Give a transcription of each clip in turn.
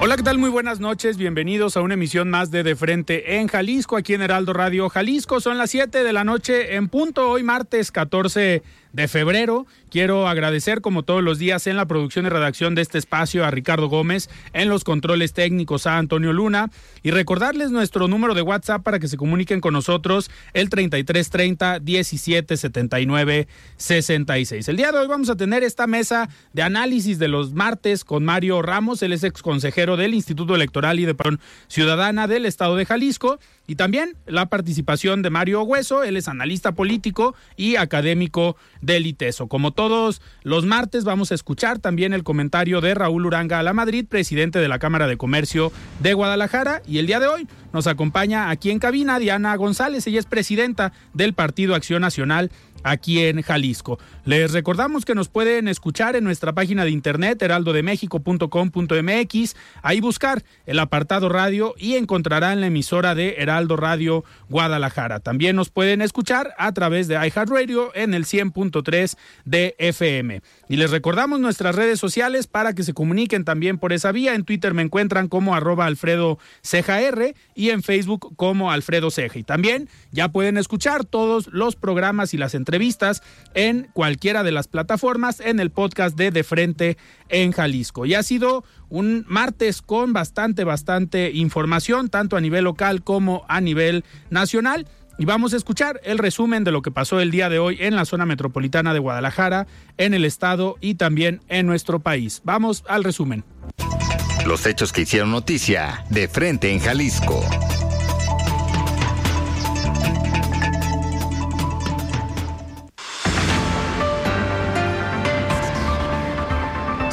Hola, ¿qué tal? Muy buenas noches. Bienvenidos a una emisión más de De Frente en Jalisco, aquí en Heraldo Radio Jalisco. Son las 7 de la noche en punto, hoy martes 14 de febrero. Quiero agradecer, como todos los días, en la producción y redacción de este espacio a Ricardo Gómez, en los controles técnicos a Antonio Luna y recordarles nuestro número de WhatsApp para que se comuniquen con nosotros, el 3330 1779 66. El día de hoy vamos a tener esta mesa de análisis de los martes con Mario Ramos, él es ex consejero del Instituto Electoral y de Ciudadana del Estado de Jalisco. Y también la participación de Mario Hueso, él es analista político y académico del ITESO. Como todos los martes vamos a escuchar también el comentario de Raúl Uranga a la Madrid, presidente de la Cámara de Comercio de Guadalajara. Y el día de hoy nos acompaña aquí en cabina Diana González, ella es presidenta del Partido Acción Nacional aquí en Jalisco. Les recordamos que nos pueden escuchar en nuestra página de internet heraldodemexico.com.mx, ahí buscar el apartado radio y encontrarán la emisora de Heraldo Radio Guadalajara. También nos pueden escuchar a través de iHeartRadio en el 100.3 de FM. Y les recordamos nuestras redes sociales para que se comuniquen también por esa vía. En Twitter me encuentran como arroba Alfredo y en Facebook como Alfredo Ceja. Y también ya pueden escuchar todos los programas y las entrevistas en cualquiera de las plataformas en el podcast de De Frente en Jalisco. Y ha sido un martes con bastante, bastante información, tanto a nivel local como a nivel nacional. Y vamos a escuchar el resumen de lo que pasó el día de hoy en la zona metropolitana de Guadalajara, en el estado y también en nuestro país. Vamos al resumen. Los hechos que hicieron noticia de frente en Jalisco.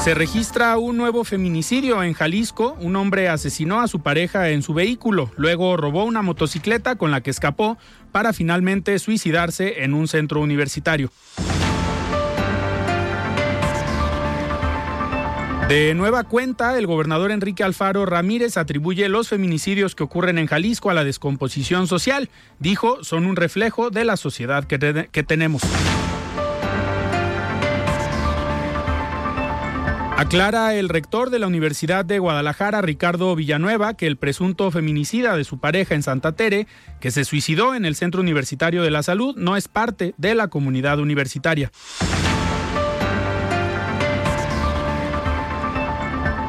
Se registra un nuevo feminicidio en Jalisco. Un hombre asesinó a su pareja en su vehículo, luego robó una motocicleta con la que escapó para finalmente suicidarse en un centro universitario. De nueva cuenta, el gobernador Enrique Alfaro Ramírez atribuye los feminicidios que ocurren en Jalisco a la descomposición social. Dijo, son un reflejo de la sociedad que, tenemos. Aclara el rector de la Universidad de Guadalajara, Ricardo Villanueva, que el presunto feminicida de su pareja en Santa Tere, que se suicidó en el Centro Universitario de la Salud, no es parte de la comunidad universitaria.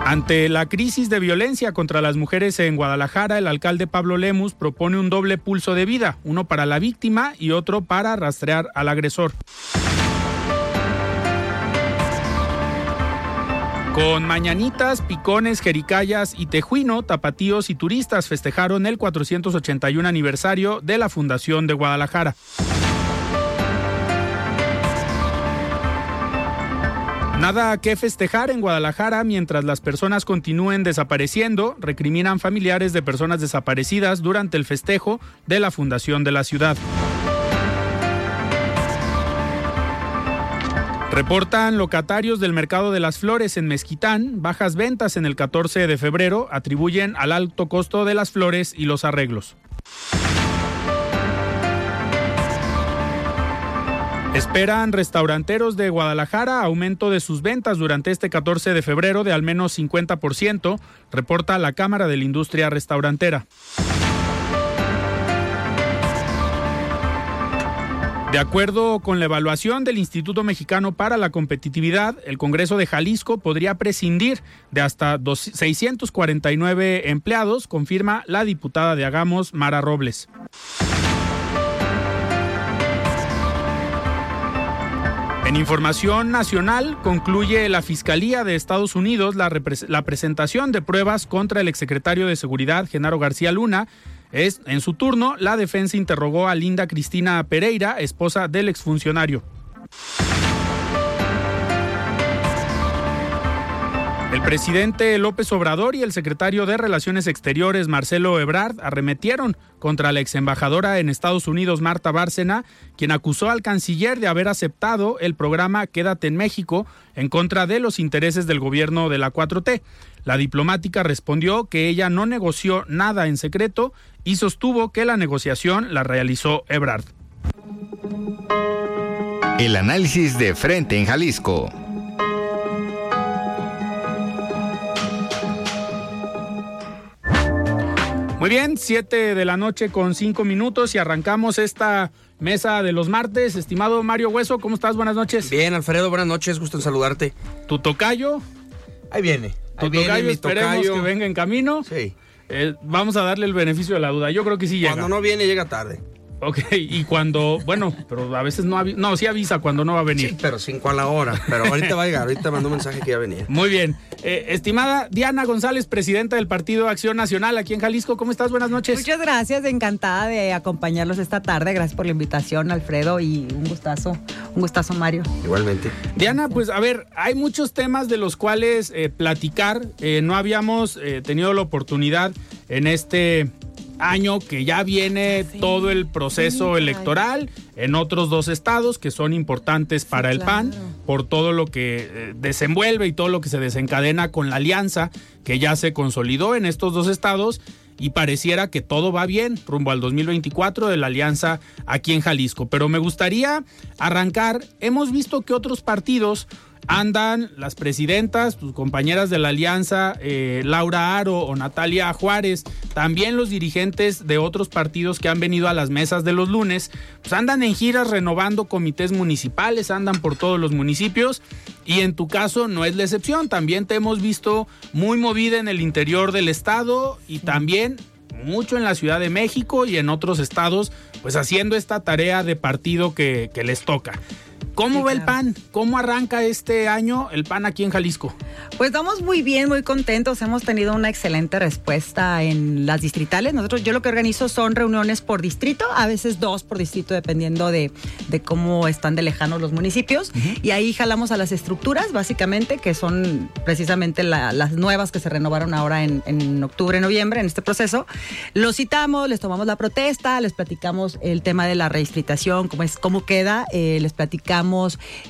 Ante la crisis de violencia contra las mujeres en Guadalajara, el alcalde Pablo Lemus propone un doble pulso de vida, uno para la víctima y otro para rastrear al agresor. Con mañanitas, picones, jericayas y tejuino, tapatíos y turistas festejaron el 481 aniversario de la Fundación de Guadalajara. Nada que festejar en Guadalajara mientras las personas continúen desapareciendo, recriminan familiares de personas desaparecidas durante el festejo de la Fundación de la ciudad. Reportan locatarios del mercado de las flores en Mezquitán, bajas ventas en el 14 de febrero atribuyen al alto costo de las flores y los arreglos. Esperan restauranteros de Guadalajara aumento de sus ventas durante este 14 de febrero de al menos 50%, reporta la Cámara de la Industria Restaurantera. De acuerdo con la evaluación del Instituto Mexicano para la Competitividad, el Congreso de Jalisco podría prescindir de hasta 649 empleados, confirma la diputada de Agamos, Mara Robles. En información nacional, concluye la Fiscalía de Estados Unidos la, la, presentación de pruebas contra el exsecretario de Seguridad, Genaro García Luna, es, en su turno, la defensa interrogó a Linda Cristina Pereira, esposa del exfuncionario. El presidente López Obrador y el secretario de Relaciones Exteriores Marcelo Ebrard arremetieron contra la exembajadora en Estados Unidos Marta Bárcena, quien acusó al canciller de haber aceptado el programa Quédate en México en contra de los intereses del gobierno de la 4T. La diplomática respondió que ella no negoció nada en secreto y sostuvo que la negociación la realizó Ebrard. El análisis de frente en Jalisco. Muy bien, 7 de la noche con 5 minutos y arrancamos esta mesa de los martes. Estimado Mario Hueso, ¿cómo estás? Buenas noches. Bien, Alfredo, buenas noches, gusto en saludarte. ¿Tu tocayo? Ahí viene. Tu tocayo, esperemos que venga en camino. Sí. Eh, vamos a darle el beneficio de la duda. Yo creo que sí llega. Cuando no viene, llega tarde. Ok, y cuando, bueno, pero a veces no avisa, no, sí avisa cuando no va a venir. Sí, pero cinco a la hora. Pero ahorita va a llegar, ahorita mandó un mensaje que ya venía. Muy bien. Eh, estimada Diana González, presidenta del Partido Acción Nacional aquí en Jalisco, ¿cómo estás? Buenas noches. Muchas gracias, encantada de acompañarlos esta tarde. Gracias por la invitación, Alfredo, y un gustazo, un gustazo, Mario. Igualmente. Diana, pues a ver, hay muchos temas de los cuales eh, platicar. Eh, no habíamos tenido la oportunidad en este año que ya viene todo el proceso electoral en otros dos estados que son importantes para el PAN por todo lo que eh, desenvuelve y todo lo que se desencadena con la alianza que ya se consolidó en estos dos estados y pareciera que todo va bien rumbo al 2024 de la alianza aquí en Jalisco. Pero me gustaría arrancar, hemos visto que otros partidos andan las presidentas, tus compañeras de la alianza, eh, Laura Aro o Natalia Juárez, también los dirigentes de otros partidos que han venido a las mesas de los lunes, pues andan en giras renovando comités municipales, andan por todos los municipios y en tu caso no es la excepción, también te hemos visto muy movida en el interior del estado y también mucho en la Ciudad de México y en otros estados, pues haciendo esta tarea de partido que, que les toca. ¿Cómo va el PAN? ¿Cómo arranca este año el PAN aquí en Jalisco? Pues vamos muy bien, muy contentos. Hemos tenido una excelente respuesta en las distritales. Nosotros, yo lo que organizo son reuniones por distrito, a veces dos por distrito, dependiendo de, cómo están de lejanos los municipios. Y ahí jalamos a las estructuras, básicamente, que son precisamente las nuevas que se renovaron ahora en, octubre, noviembre, en este proceso. Los citamos, les tomamos la protesta, les platicamos el tema de la reistritación, cómo es, cómo queda, eh, les platicamos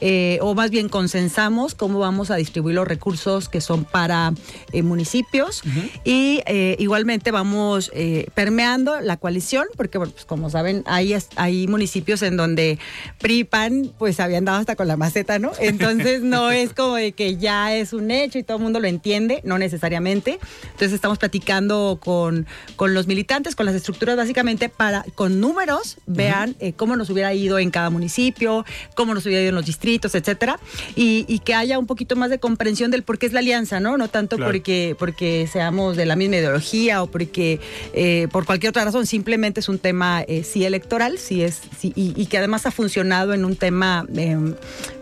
eh, o más bien consensamos cómo vamos a distribuir los recursos que son para eh, municipios y eh, igualmente vamos permeando la coalición, porque pues, como saben, hay, hay municipios en donde PRIPAN pues habían dado hasta con la maceta, ¿no? Entonces no es como de que ya es un hecho y todo el mundo lo entiende, no necesariamente. Entonces estamos platicando con, con los militantes, con las estructuras básicamente para, con números, vean cómo nos hubiera ido en cada municipio, cómo nos ido en los distritos, etcétera, y, que haya un poquito más de comprensión del por qué es la alianza, ¿no? No tanto porque, porque seamos de la misma ideología o porque eh, por cualquier otra razón, simplemente es un tema eh, sí electoral, sí es, sí, y, que además ha funcionado en un tema em,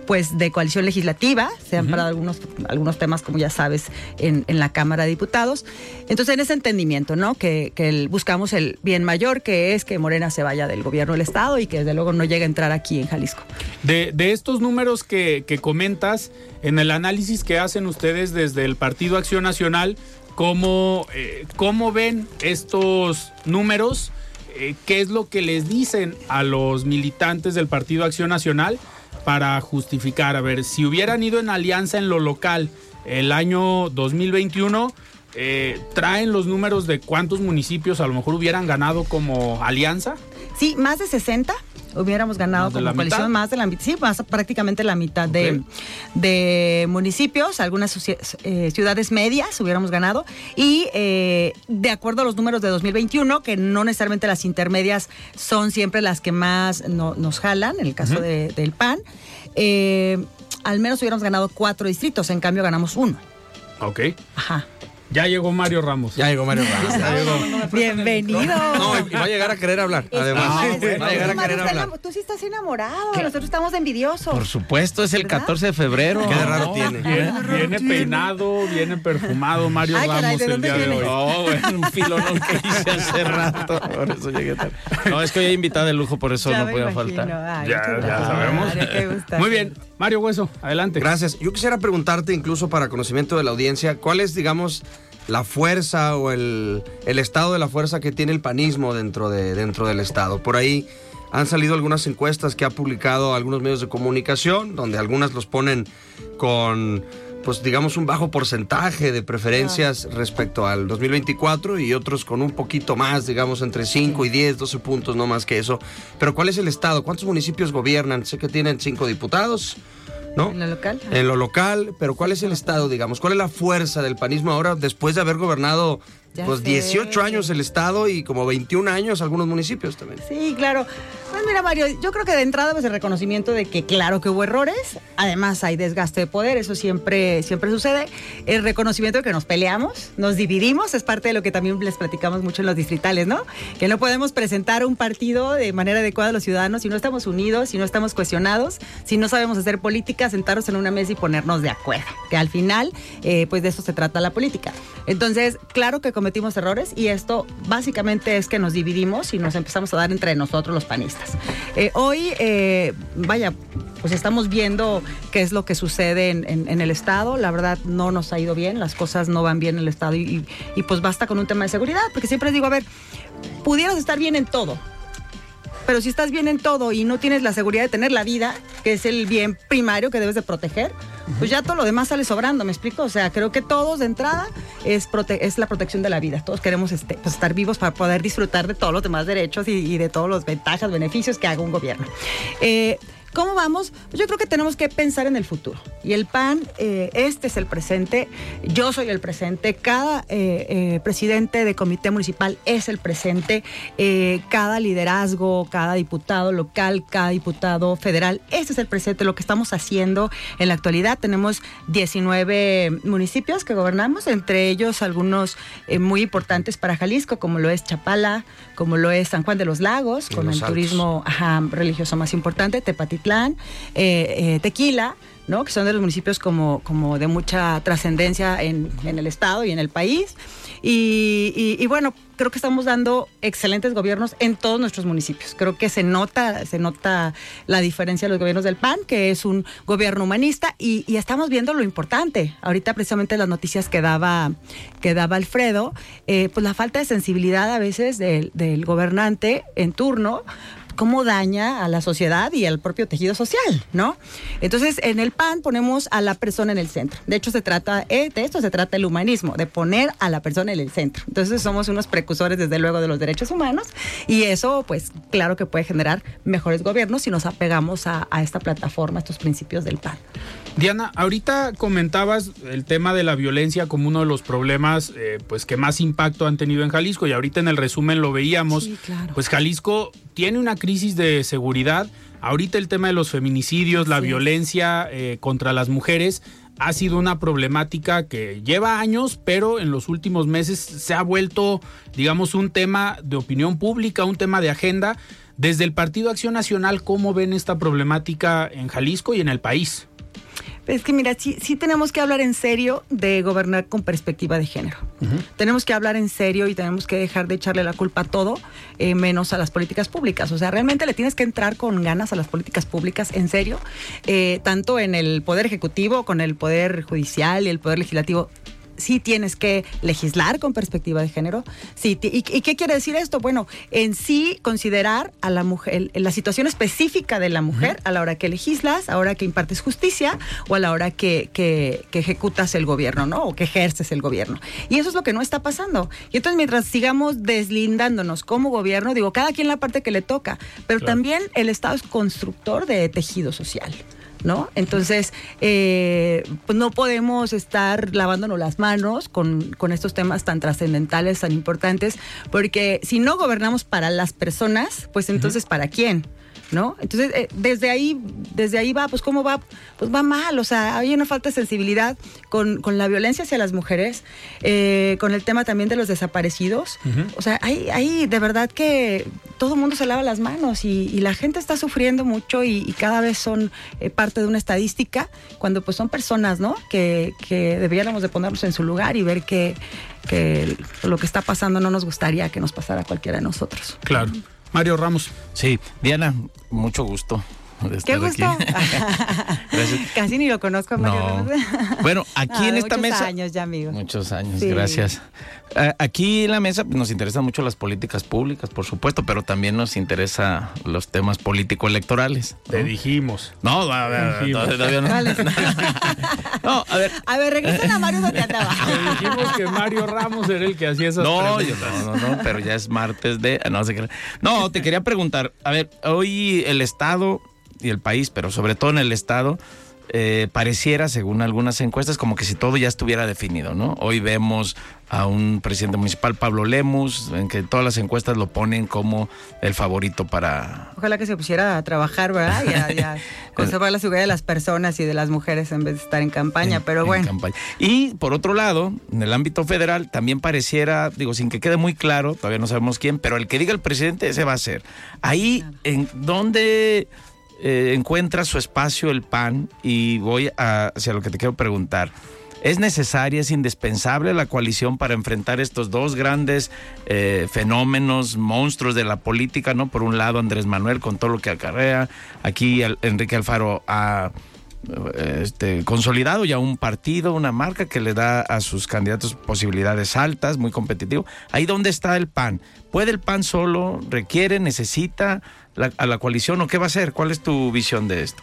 pues de coalición legislativa, se han parado algunos, algunos temas, como ya sabes, en, la Cámara de Diputados. Entonces, en ese entendimiento, ¿no? Que, buscamos el bien mayor, que es que Morena se vaya del gobierno del Estado y que desde luego no llegue a entrar aquí en Jalisco. De, estos números que, comentas, en el análisis que hacen ustedes desde el Partido Acción Nacional, ¿cómo, eh, cómo ven estos números? Eh, ¿Qué es lo que les dicen a los militantes del Partido Acción Nacional? Para justificar. A ver, si hubieran ido en alianza en lo local el año 2021, eh, ¿traen los números de cuántos municipios a lo mejor hubieran ganado como alianza? Sí, más de 60 hubiéramos ganado ¿Más de como coalición mitad? más de la mitad, sí, más prácticamente la mitad de, de municipios, algunas eh, ciudades medias hubiéramos ganado y eh, de acuerdo a los números de 2021, que no necesariamente las intermedias son siempre las que más no- nos jalan, en el caso de- del PAN, eh, al menos hubiéramos ganado cuatro distritos, en cambio ganamos uno. Ok. Ajá. Ya llegó Mario Ramos. Ya llegó Mario Ramos. Ya llegó. Bienvenido. No, y va a llegar a querer hablar. Además, va a llegar a querer hablar. Tú sí estás enamorado, nosotros estamos envidiosos. Por supuesto, es el ¿Verdad? 14 de febrero. Qué de raro No, tiene. Viene, viene peinado, viene perfumado Mario Ay, caray, Ramos ¿de el día de hoy. No, bueno, un filonón que hice hace rato. Por eso llegué tarde. No, es que hoy hay invitada de lujo, por eso Ya no me podía imagino. faltar. Ay, Ya, ya sabemos. Mario. Muy bien. Mario Hueso, adelante. Gracias. Yo quisiera preguntarte, incluso para conocimiento de la audiencia, ¿cuál es, digamos, la fuerza o el, el estado de la fuerza que tiene el panismo dentro, de, dentro del Estado? Por ahí han salido algunas encuestas que ha publicado algunos medios de comunicación, donde algunas los ponen con, pues digamos, un bajo porcentaje de preferencias respecto al 2024 y otros con un poquito más, digamos, entre 5 y 10, 12 puntos, no más que eso. Pero ¿cuál es el Estado? ¿Cuántos municipios gobiernan? Sé que tienen cinco diputados. ¿no? ¿En lo local? En lo local, pero ¿cuál es el estado, digamos? ¿Cuál es la fuerza del panismo ahora después de haber gobernado Ya pues sé. 18 años el estado y como 21 años algunos municipios también? Sí, claro. Mira, Mario, yo creo que de entrada pues el reconocimiento de que claro que hubo errores, además hay desgaste de poder, eso siempre, siempre sucede. El reconocimiento de que nos peleamos, nos dividimos, es parte de lo que también les platicamos mucho en los distritales, ¿no? Que no podemos presentar un partido de manera adecuada a los ciudadanos si no estamos unidos, si no estamos cuestionados, si no sabemos hacer política, sentarnos en una mesa y ponernos de acuerdo. Que al final, eh, pues de eso se trata la política. Entonces, claro que cometimos errores y esto básicamente es que nos dividimos y nos empezamos a dar entre nosotros los panistas. Eh, hoy, eh, vaya, pues estamos viendo qué es lo que sucede en, el Estado. La verdad no nos ha ido bien, las cosas no van bien en el Estado y, y- pues basta con un tema de seguridad, porque siempre digo, a ver, pudieras estar bien en todo, pero si estás bien en todo y no tienes la seguridad de tener la vida, que es el bien primario que debes de proteger, pues ya todo lo demás sale sobrando, ¿me explico? O sea, creo que todos de entrada es, prote- es la protección de la vida. Todos queremos este, pues, estar vivos para poder disfrutar de todos los demás derechos y, y de todos los ventajas, beneficios que haga un gobierno. Eh, ¿Cómo vamos? Pues yo creo que tenemos que pensar en el futuro. Y el PAN, eh, este es el presente, yo soy el presente, cada eh, eh, presidente de comité municipal es el presente, cada liderazgo, cada diputado local, cada diputado federal, este es el presente, lo que estamos haciendo en la actualidad. Tenemos 19 municipios que gobernamos, entre ellos algunos muy importantes para Jalisco, como lo es Chapala, como lo es San Juan de los Lagos, con Los el Altos. turismo ajá, religioso más importante, Tepatitlán, eh, eh, Tequila, ¿no? que son de los municipios como, como de mucha trascendencia en, en el estado y en el país. Y, bueno, creo que estamos dando excelentes gobiernos en todos nuestros municipios. Creo que se nota, se nota la diferencia de los gobiernos del PAN, que es un gobierno humanista, y, estamos viendo lo importante. Ahorita precisamente las noticias que daba, que daba Alfredo, eh, pues la falta de sensibilidad a veces del gobernante en turno cómo daña a la sociedad y al propio tejido social, ¿no? Entonces, en el PAN ponemos a la persona en el centro. De hecho, se trata, eh, de esto se trata el humanismo, de poner a la persona en el centro. Entonces, somos unos precursores, desde luego, de los derechos humanos y eso, pues, claro que puede generar mejores gobiernos si nos apegamos a, a esta plataforma, a estos principios del PAN. Diana, ahorita comentabas el tema de la violencia como uno de los problemas eh, pues que más impacto han tenido en Jalisco y ahorita en el resumen lo veíamos. Sí, claro. Pues Jalisco tiene una crisis de seguridad. Ahorita el tema de los feminicidios, la violencia eh, contra las mujeres ha sido una problemática que lleva años, pero en los últimos meses se ha vuelto, digamos, un tema de opinión pública, un tema de agenda. Desde el Partido Acción Nacional, ¿cómo ven esta problemática en Jalisco y en el país? Es que mira, sí, sí tenemos que hablar en serio de gobernar con perspectiva de género. Tenemos que hablar en serio y tenemos que dejar de echarle la culpa a todo, eh, menos a las políticas públicas. O sea, realmente le tienes que entrar con ganas a las políticas públicas, en serio, eh, tanto en el Poder Ejecutivo, con el Poder Judicial y el Poder Legislativo sí tienes que legislar con perspectiva de género. Sí, y, qué quiere decir esto? Bueno, en sí considerar a la mujer, la situación específica de la mujer a la hora que legislas, a la hora que impartes justicia o a la hora que, que, ejecutas el gobierno, ¿no? O que ejerces el gobierno. Y eso es lo que no está pasando. Y entonces mientras sigamos deslindándonos como gobierno, digo, cada quien la parte que le toca, pero también el Estado es constructor de tejido social. ¿No? Entonces, eh, pues no podemos estar lavándonos las manos con, con estos temas tan trascendentales, tan importantes, porque si no gobernamos para las personas, pues entonces, ¿para quién? ¿No? Entonces, eh, desde ahí, desde ahí va, pues cómo va, pues va mal, o sea, hay una falta de sensibilidad con, la violencia hacia las mujeres, eh, con el tema también de los desaparecidos, o sea, hay, hay de verdad que todo el mundo se lava las manos y, la gente está sufriendo mucho y, cada vez son eh, parte de una estadística, cuando pues son personas, ¿no? Que, que deberíamos de ponernos en su lugar y ver que, que lo que está pasando no nos gustaría que nos pasara a cualquiera de nosotros. Claro. Mario Ramos. Sí, Diana, mucho gusto. Qué gusto. Casi ni lo conozco, Mario. Bueno, aquí en esta mesa. Muchos años ya, amigo. Muchos años, gracias. Aquí en la mesa nos interesan mucho las políticas públicas, por supuesto, pero también nos interesa los temas político-electorales. Te dijimos. No, a ver, todavía no. no, a ver. A ver, regresen a Mario donde andaba. Te dijimos que Mario Ramos era el que hacía esas no, no, no, no, pero ya es martes de. No, no, te quería preguntar. A ver, hoy el Estado y el país, pero sobre todo en el Estado, eh, pareciera, según algunas encuestas, como que si todo ya estuviera definido, ¿no? Hoy vemos a un presidente municipal, Pablo Lemus, en que todas las encuestas lo ponen como el favorito para... Ojalá que se pusiera a trabajar, ¿verdad? Y a, conservar la seguridad de las personas y de las mujeres en vez de estar en campaña, pero bueno. Y por otro lado, en el ámbito federal, también pareciera, digo, sin que quede muy claro, todavía no sabemos quién, pero el que diga el presidente, ese va a ser. Ahí, ¿en dónde eh, encuentra su espacio el PAN y voy hacia lo que te quiero preguntar. ¿Es necesaria, es indispensable la coalición para enfrentar estos dos grandes eh, fenómenos, monstruos de la política? ¿no? Por un lado, Andrés Manuel con todo lo que acarrea. Aquí Enrique Alfaro ha este, consolidado ya un partido, una marca que le da a sus candidatos posibilidades altas, muy competitivo. Ahí donde está el PAN. ¿Puede el PAN solo? ¿Requiere? ¿Necesita? A la coalición o qué va a hacer? ¿Cuál es tu visión de esto?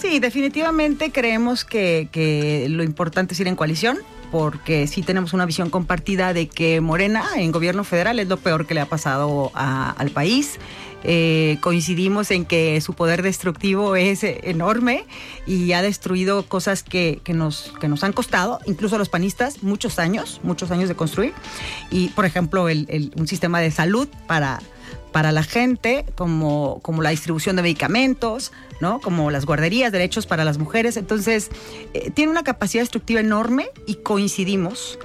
Sí, definitivamente creemos que, lo importante es ir en coalición porque sí tenemos una visión compartida de que Morena en gobierno federal es lo peor que le ha pasado al país. Eh, coincidimos en que su poder destructivo es enorme y ha destruido cosas que, nos, que nos han costado, incluso a los panistas, muchos años, muchos años de construir. Y, por ejemplo, un sistema de salud para para la gente, como, como la distribución de medicamentos, ¿no? Como las guarderías, derechos para las mujeres. Entonces, eh, tiene una capacidad destructiva enorme y coincidimos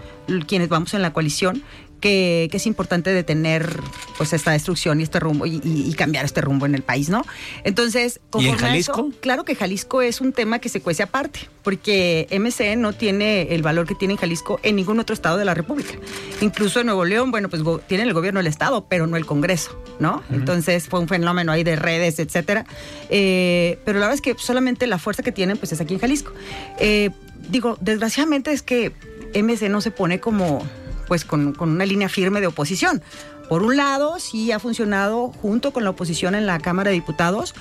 quienes vamos en la coalición que, es importante detener pues esta destrucción y este rumbo y, cambiar este rumbo en el país, ¿no? Entonces, ¿Y en Jalisco? claro que Jalisco es un tema que se cuece aparte, porque MC no tiene el valor que tiene en Jalisco en ningún otro estado de la República. Incluso en Nuevo León, bueno, pues tiene el gobierno del estado, pero no el Congreso, ¿no? Entonces fue un fenómeno ahí de redes, etcétera. Eh, pero la verdad es que solamente la fuerza que tienen, pues es aquí en Jalisco. Eh, digo, desgraciadamente es que MC no se pone como pues con, una línea firme de oposición. Por un lado, sí ha funcionado junto con la oposición en la Cámara de Diputados,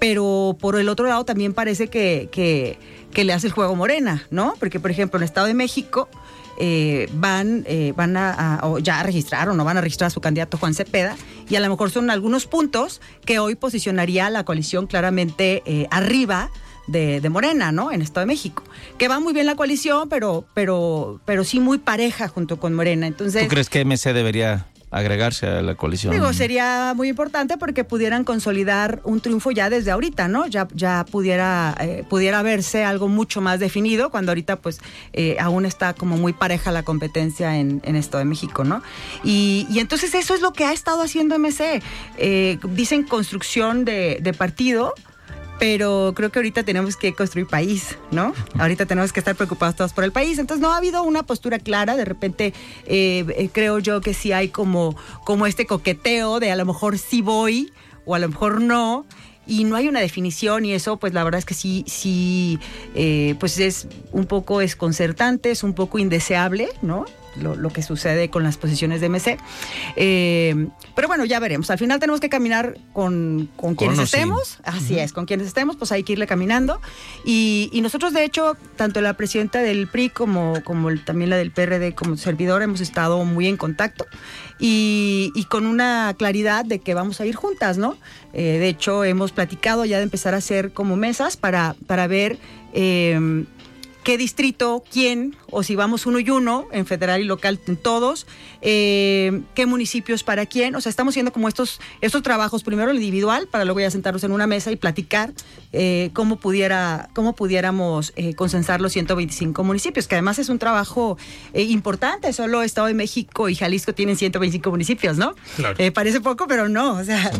pero por el otro lado también parece que, que, le hace el juego Morena, ¿no? Porque, por ejemplo, en el Estado de México eh, van, eh, van a, o ya registraron o van a registrar a su candidato Juan Cepeda, y a lo mejor son algunos puntos que hoy posicionaría la coalición claramente eh, arriba de, Morena, ¿no? En Estado de México. Que va muy bien la coalición, pero, pero, pero sí muy pareja junto con Morena. Entonces, ¿Tú crees que MC debería agregarse a la coalición. Digo, sería muy importante porque pudieran consolidar un triunfo ya desde ahorita, ¿no? Ya, ya pudiera, eh, pudiera verse algo mucho más definido cuando ahorita pues eh, aún está como muy pareja la competencia en, en Estado de México, ¿no? Y, y, entonces eso es lo que ha estado haciendo MC. Eh, dicen construcción de, de partido pero creo que ahorita tenemos que construir país, ¿no? Ahorita tenemos que estar preocupados todos por el país. Entonces no ha habido una postura clara. De repente eh, eh, creo yo que sí hay como, como este coqueteo de a lo mejor sí voy o a lo mejor no. y no hay una definición y eso pues la verdad es que sí, sí, eh, pues es un poco desconcertante, es un poco indeseable, ¿no? Lo, lo que sucede con las posiciones de MC. Eh, pero bueno, ya veremos. Al final tenemos que caminar con, con quienes estemos. Así es, con quienes estemos, pues hay que irle caminando. Y, y nosotros, de hecho, tanto la presidenta del PRI como, como el- también la del PRD como servidor, hemos estado muy en contacto y, y con una claridad de que vamos a ir juntas, ¿no? Eh, de hecho, hemos platicado ya de empezar a hacer como mesas para, para ver eh, qué distrito, quién, o si vamos uno y uno, en federal y local, en todos, eh, qué municipios para quién. O sea, estamos haciendo como estos, estos trabajos, primero el individual, para luego ya sentarnos en una mesa y platicar eh, cómo, pudiera, cómo pudiéramos eh, consensar los 125 municipios, que además es un trabajo eh, importante. Solo Estado de México y Jalisco tienen 125 municipios, ¿no? Claro. Eh, parece poco, pero no. O sea,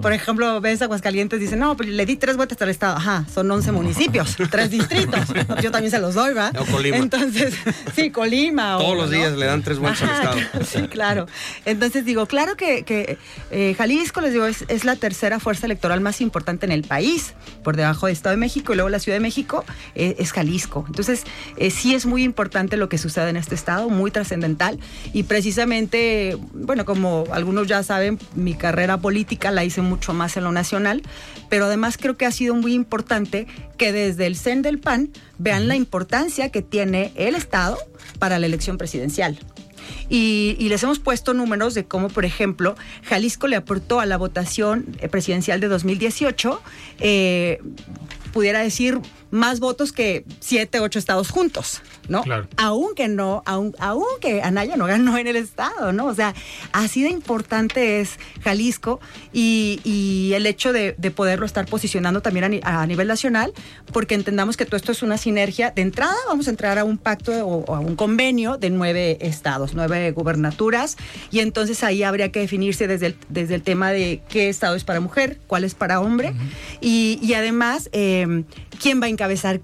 por ejemplo, ves Aguascalientes, dicen, no, pero le di tres vueltas al Estado. Ajá, son 11 municipios, tres distritos. Yo también se los doy, ¿va? O Colima. Entonces, sí, Colima. Todos o, los ¿no? días le dan tres vueltas al Estado. Sí, claro. Entonces digo, claro que, que, eh, Jalisco, les digo, es, es la tercera fuerza electoral más importante en el país, por debajo de Estado de México y luego la Ciudad de México eh, es Jalisco. Entonces, eh, sí es muy importante lo que sucede en este estado, muy trascendental y precisamente, bueno, como algunos ya saben, mi carrera política la hice mucho más en lo nacional, pero además creo que ha sido muy importante que desde el CEN del PAN vean la importancia que tiene el Estado para la elección presidencial. Y, y les hemos puesto números de cómo, por ejemplo, Jalisco le aportó a la votación eh, presidencial de 2018, eh, pudiera decir, más votos que siete, ocho estados juntos, ¿no? Claro. Aunque no, aun, aunque Anaya no ganó en el estado, ¿no? O sea, así de importante es Jalisco y, y el hecho de, de poderlo estar posicionando también a, ni- a nivel nacional, porque entendamos que todo esto es una sinergia. De entrada vamos a entrar a un pacto o, o a un convenio de nueve estados, nueve gubernaturas, y entonces ahí habría que definirse desde el, desde el tema de qué estado es para mujer, cuál es para hombre, y, y además eh, quién va a encabezar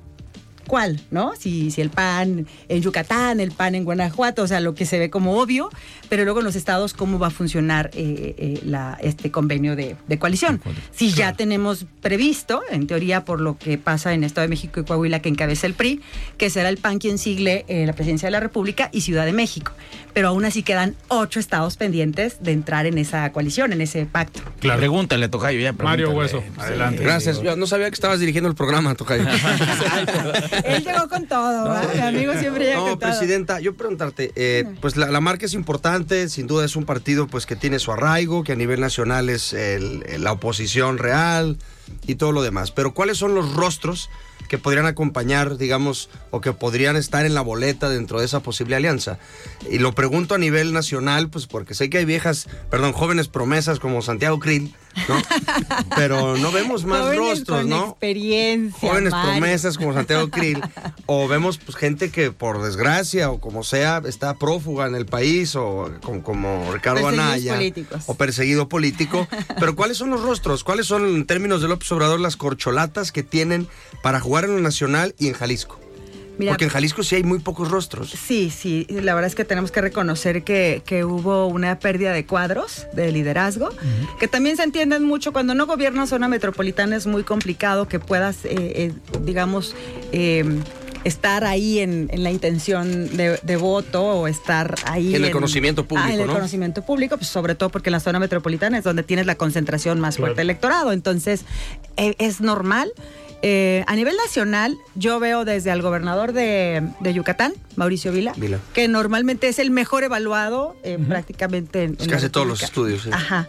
cuál, ¿no? Si, si el PAN en Yucatán, el PAN en Guanajuato, o sea, lo que se ve como obvio, pero luego en los estados cómo va a funcionar eh, eh, la, este convenio de, de coalición. Si ya tenemos previsto, en teoría por lo que pasa en Estado de México y Coahuila que encabeza el PRI, que será el PAN quien sigle eh, la presidencia de la República y Ciudad de México. Pero aún así quedan ocho estados pendientes de entrar en esa coalición, en ese pacto. Claro. Pregúntale, Tocayo, ya. Mario pregúntale. Hueso, adelante. Gracias. Yo no sabía que estabas dirigiendo el programa, Tocayo. Él llegó con todo, ¿verdad? Mi amigo siempre llega No, con todo. presidenta, yo preguntarte, eh, pues la, la marca es importante, sin duda es un partido pues que tiene su arraigo, que a nivel nacional es el- la oposición real y todo lo demás. Pero ¿cuáles son los rostros que podrían acompañar, digamos, o que podrían estar en la boleta dentro de esa posible alianza? Y lo pregunto a nivel nacional, pues porque sé que hay viejas, perdón, jóvenes promesas como Santiago Krill, ¿no? Pero no vemos más Jóvenes rostros, con ¿no? experiencia, Jóvenes Mario. promesas como Santiago Krill, o vemos pues, gente que por desgracia o como sea está prófuga en el país, o como, como Ricardo Anaya, políticos. o perseguido político. Pero ¿cuáles son los rostros? ¿Cuáles son en términos de López Obrador las corcholatas que tienen para jugar en lo nacional y en Jalisco? Mira, Porque en Jalisco sí hay muy pocos rostros. Sí, sí, la verdad es que tenemos que reconocer que, que hubo una pérdida de cuadros de liderazgo, que también se entienden mucho. Cuando no gobierna zona metropolitana es muy complicado que puedas, eh, eh, digamos, eh, estar ahí en, en la intención de, de voto o estar ahí En el conocimiento público, Ah, en el ¿no? conocimiento público, pues sobre todo porque en la zona metropolitana es donde tienes la concentración más Claro. fuerte electorado. Entonces, eh, es normal. Eh, a nivel nacional, yo veo desde al gobernador de, de Yucatán, Mauricio Vila, Vila. que normalmente es el mejor evaluado eh, prácticamente en, Es en que la hace todos los estudios, sí. Ajá.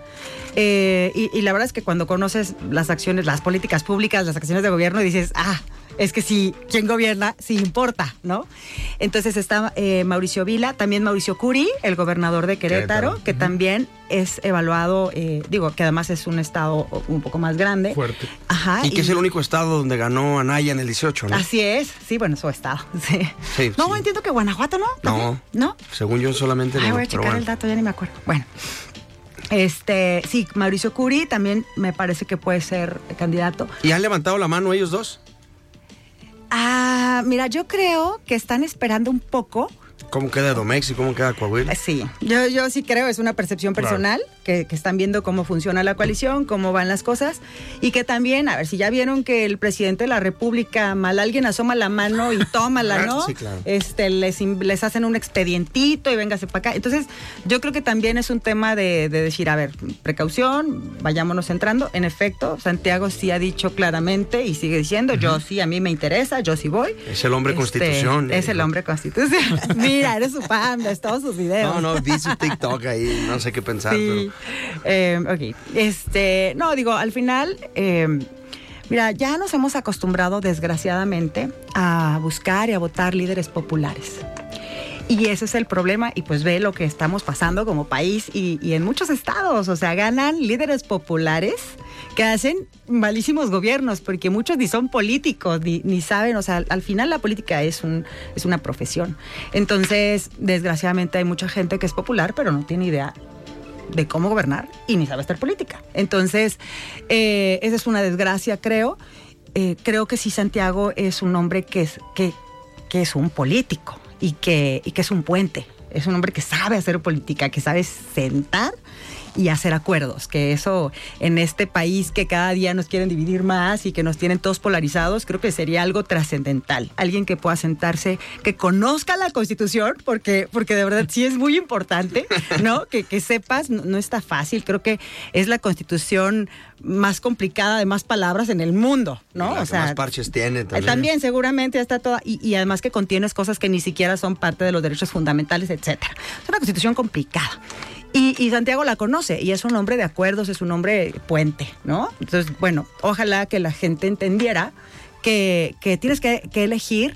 Eh, y, y la verdad es que cuando conoces las acciones, las políticas públicas, las acciones de gobierno, dices, ah, es que sí, quien gobierna, sí importa, ¿no? Entonces está eh, Mauricio Vila, también Mauricio Curi, el gobernador de Querétaro, Querétaro. que también es evaluado, eh, digo, que además es un estado un poco más grande. Fuerte. Ajá. Y que es el único estado donde ganó Anaya en el 18, ¿no? Así es, sí, bueno, su estado. Sí. Sí, no, sí. entiendo que Guanajuato, ¿no? No. ¿También? ¿No? Según yo solamente Ay, no, voy a checar bueno. el dato, ya ni me acuerdo. Bueno. Este, sí, Mauricio Curi también me parece que puede ser candidato. ¿Y han levantado la mano ellos dos? Ah, mira, yo creo que están esperando un poco ¿Cómo queda Domex y cómo queda Coahuila? Sí, yo, yo sí creo, es una percepción personal, que, que están viendo cómo funciona la coalición, cómo van las cosas, y que también, a ver, si ya vieron que el presidente de la República, mal alguien asoma la mano y tómala, ¿no? Sí, claro. Este, les, les hacen un expedientito y véngase para acá. Entonces, yo creo que también es un tema de, de decir, a ver, precaución, vayámonos entrando. En efecto, Santiago sí ha dicho claramente y sigue diciendo, yo sí, a mí me interesa, yo sí voy. Es el hombre Este, constitución. Es el hombre constitución. Mira, eres su fan, ves todos sus videos. No, no, vi su TikTok ahí, no sé qué pensar. Sí. Eh, ok. Este, no, digo, al final, eh, mira, ya nos hemos acostumbrado, desgraciadamente, a buscar y a votar líderes populares. Y ese es el problema, y pues ve lo que estamos pasando como país y, en muchos estados, o sea, ganan líderes populares que hacen malísimos gobiernos, porque muchos ni son políticos, ni, saben, o sea, al, al final la política es, un, es una profesión. Entonces, desgraciadamente hay mucha gente que es popular, pero no tiene idea de cómo gobernar y ni sabe hacer política. Entonces, eh, esa es una desgracia, creo. Eh, creo que sí, Santiago es un hombre que es, que es un político y que, y que es un puente. Es un hombre que sabe hacer política, que sabe sentar y hacer acuerdos, que eso en este país que cada día nos quieren dividir más y que nos tienen todos polarizados, creo que sería algo trascendental. Alguien que pueda sentarse, que conozca la Constitución, porque, porque de verdad sí es muy importante, ¿no? Que, que sepas, no, no está fácil, creo que es la Constitución más complicada de más palabras en el mundo, ¿no? La que más parches tiene eh, también. También, seguramente está toda, y, y además que contienes cosas que ni siquiera son parte de los derechos fundamentales, etcétera. Es una constitución complicada. Y, y Santiago la conoce y es un hombre de acuerdos, es un hombre puente, ¿no? Entonces, bueno, ojalá que la gente entendiera que, que tienes que, que elegir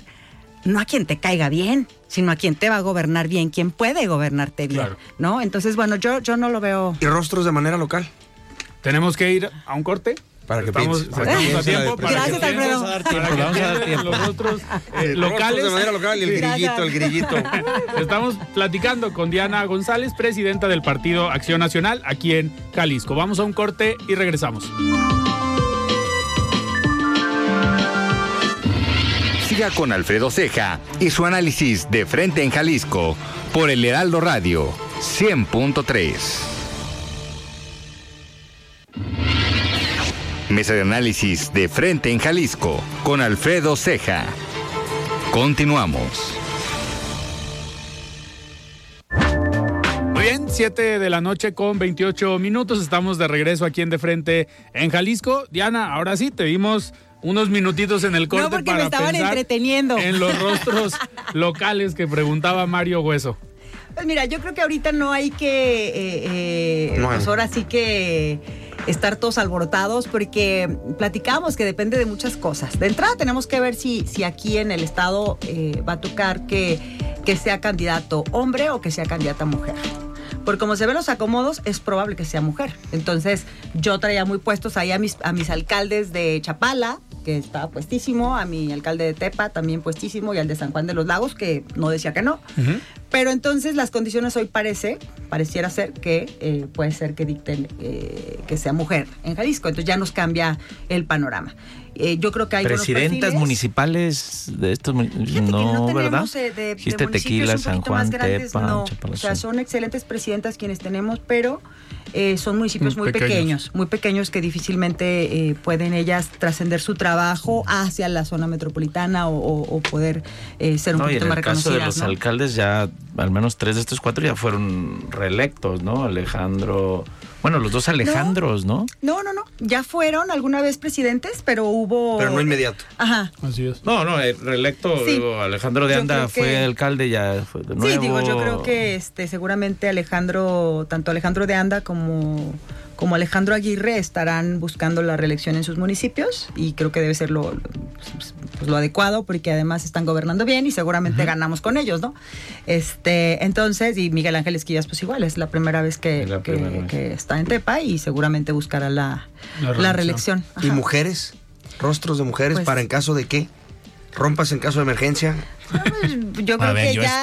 no a quien te caiga bien, sino a quien te va a gobernar bien, quien puede gobernarte bien, Claro. ¿no? Entonces, bueno, yo, yo no lo veo. ¿Y rostros de manera local? Tenemos que ir a un corte. Para que estamos, que estamos a tiempo. para que Gracias, piensen- Alfredo. Vamos a dar tiempo, para que vamos a dar piensen tiempo. Los rostros eh, Rostros locales. de manera local y el grillito, el grillito. Estamos platicando con Diana González, presidenta del Partido Acción Nacional, aquí en Jalisco. Vamos a un corte y regresamos. Siga con Alfredo Ceja y su análisis de frente en Jalisco por el Heraldo Radio 100.3. Mesa de análisis de frente en Jalisco con Alfredo Ceja. Continuamos. Muy bien, 7 de la noche con 28 minutos. Estamos de regreso aquí en De Frente en Jalisco. Diana, ahora sí, te dimos unos minutitos en el corte No, porque para me estaban pensar entreteniendo. en los rostros locales que preguntaba Mario Hueso. Pues mira, yo creo que ahorita no hay que, eh, eh, No hay. pues ahora sí que estar todos alborotados porque platicamos que depende de muchas cosas. De entrada tenemos que ver si, si aquí en el estado eh, va a tocar que, que sea candidato hombre o que sea candidata mujer. Porque como se ven los acomodos, es probable que sea mujer. Entonces, yo traía muy puestos ahí a mis, a mis alcaldes de Chapala, que estaba puestísimo, a mi alcalde de Tepa también puestísimo, y al de San Juan de los Lagos, que no decía que no. Pero entonces las condiciones hoy parece, pareciera ser que eh, puede ser que dicten eh, que sea mujer en Jalisco. Entonces ya nos cambia el panorama. Eh, yo creo que hay Presidentas municipales de estos mun- Fíjate que no, no ¿verdad? tenemos eh, de, municipios Tequila, un San poquito Juan, grandes, Tepa, no. O sea, son excelentes presidentas quienes tenemos, pero eh, son municipios Mm, muy pequeños. pequeños. muy pequeños que difícilmente eh, pueden ellas trascender su trabajo hacia la zona metropolitana o, o- o poder eh, ser un No, y en poquito más el caso de reconocidas. los ¿no? alcaldes ya, al menos tres de estos cuatro ya fueron reelectos, ¿no? Alejandro, bueno, los dos Alejandros, ¿no? No, no, no. Ya fueron alguna vez presidentes, pero hubo. Pero no inmediato. Ajá. Así es. No, no, el reelecto, Sí. digo, Alejandro de Yo Anda fue que- alcalde, ya fue de nuevo. Sí, digo, yo creo que este, seguramente Alejandro, tanto Alejandro de Anda como, como Alejandro Aguirre estarán buscando la reelección en sus municipios y creo que debe ser lo, lo- pues, lo adecuado porque además están gobernando bien y seguramente ganamos con ellos, ¿no? Este, entonces, y Miguel Ángel Esquillas, pues igual, es la primera vez que, que- primera vez. que está en Tepa y seguramente buscará la, La la reelección. ¿Y mujeres? ¿Rostros de mujeres Pues- para en caso de qué? ¿Rompas en caso de emergencia? Yo creo A ver, que yo ya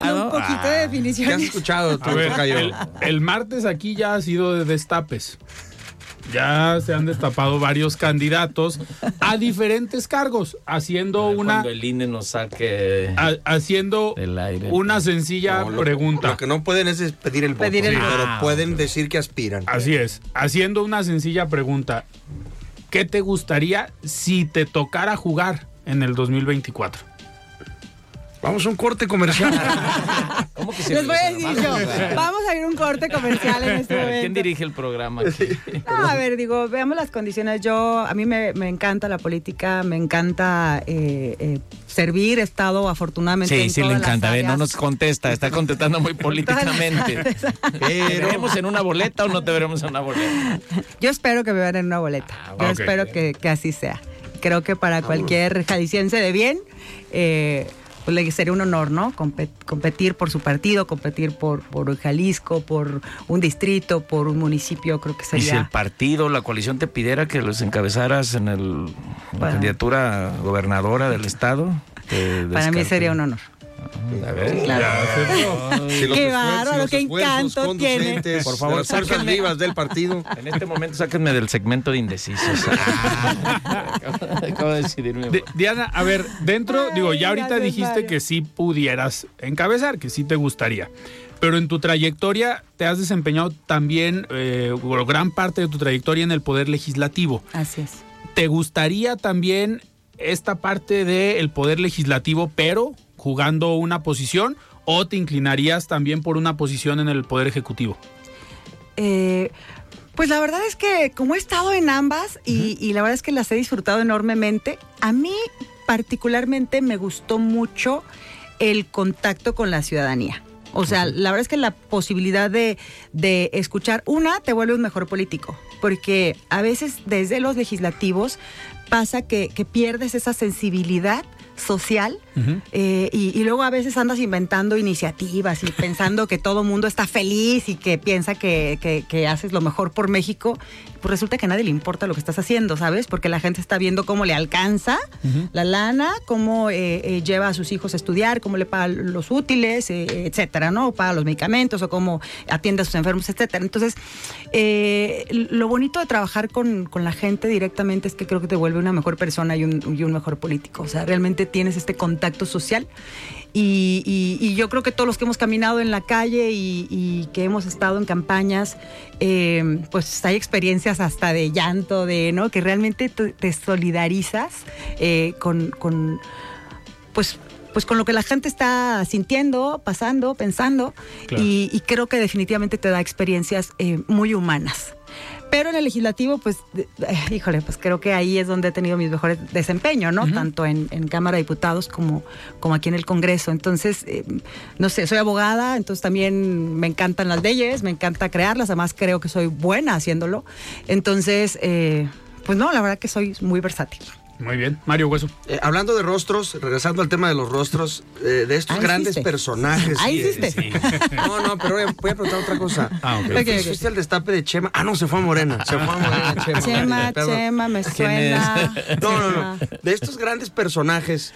Un poquito de ¿Qué has definición. escuchado tú, A ver, el, el martes aquí ya ha sido de destapes. Ya se han destapado varios candidatos a diferentes cargos, haciendo una Cuando el INE nos saque a- haciendo aire. una sencilla No, lo- pregunta. Lo que no pueden es pedir el voto, Pedir el sí, voto. pero Ah, pueden decir que aspiran. Así es, haciendo una sencilla pregunta. ¿Qué te gustaría si te tocara jugar en el 2024? Vamos a un corte comercial. ¿Cómo que se Les voy a decir yo, vamos a ir a un corte comercial en este momento. ¿Quién dirige el programa aquí? No, a ver, digo, veamos las condiciones. Yo, a mí me, me encanta la política, me encanta eh, eh, servir. He estado afortunadamente Sí, en sí le las encanta. Ve, no nos contesta, está contestando muy políticamente. ¿Te veremos en una boleta o no te veremos en una boleta? Yo espero que me vean en una boleta. Yo ok. espero que, que así sea. Creo que para cualquier jalisciense de bien, eh, pues le sería un honor, ¿no? Compe- competir por su partido, competir por, por Jalisco, por un distrito, por un municipio, creo que Y si el sería. partido, la coalición te pidiera que los encabezaras en el, la candidatura gobernadora del estado, Para mí sería un honor. A ver. Claro. si los Qué esfuerzos- bárbaro, los qué encanto tiene. conducentes Por favor, de las fuerzas sáquenme. vivas del partido. En este momento sáquenme del segmento de indecisos. Acabo de decidirme. De- Diana, a ver, dentro, Ay, digo, ya ahorita gracias, dijiste Mario. que sí pudieras encabezar, que sí te gustaría. Pero en tu trayectoria te has desempeñado también, eh, gran parte de tu trayectoria en el Poder Legislativo. Así es. ¿Te gustaría también esta parte del Poder Legislativo, pero jugando una posición? ¿O te inclinarías también por una posición en el Poder Ejecutivo? Eh, pues la verdad es que como he estado en ambas y, y la verdad es que las he disfrutado enormemente, a mí particularmente me gustó mucho el contacto con la ciudadanía. O sea, la verdad es que la posibilidad de, de escuchar, una, te vuelve un mejor político, porque a veces desde los legislativos pasa que, que pierdes esa sensibilidad social eh, y, y luego a veces andas inventando iniciativas y pensando que todo mundo está feliz y que piensa que, que- que haces lo mejor por México. Pues resulta que a nadie le importa lo que estás haciendo, ¿sabes? Porque la gente está viendo cómo le alcanza la lana, cómo eh, eh, lleva a sus hijos a estudiar, cómo le paga los útiles, eh, etcétera, ¿no? O paga los medicamentos o cómo atiende a sus enfermos, etcétera. Entonces, eh, lo bonito de trabajar con, con la gente directamente es que creo que te vuelve una mejor persona y un, y un mejor político. O sea, realmente tienes este contacto social. Y, y- y yo creo que todos los que hemos caminado en la calle y, y que hemos estado en campañas, eh, pues hay experiencias hasta de llanto, de, ¿no? Que realmente te, te solidarizas eh, con, con, pues, pues con lo que la gente está sintiendo, pasando, pensando, Claro. y creo que definitivamente te da experiencias eh, muy humanas. Pero en el legislativo, pues, eh, híjole, pues creo que ahí es donde he tenido mis mejores desempeños, ¿no? Tanto en, en Cámara de Diputados como, como aquí en el Congreso. Entonces, eh, no sé, soy abogada, entonces también me encantan las leyes, me encanta crearlas, además creo que soy buena haciéndolo. Entonces, eh, pues no, la verdad que soy muy versátil. Muy bien. Mario Hueso. Eh, hablando de rostros, regresando al tema de los rostros, eh, de estos Ahí grandes personajes. Ahí hiciste. sí. No, no, pero voy a, voy a preguntar otra cosa. Ah, ok. Fuiste- Ok, ok. Fuiste al destape de Chema. Ah, no, se fue a Morena. Se fue a Morena, Chema. Chema, Perdón. Chema, me ¿Quién suena. No, no, no. De estos grandes personajes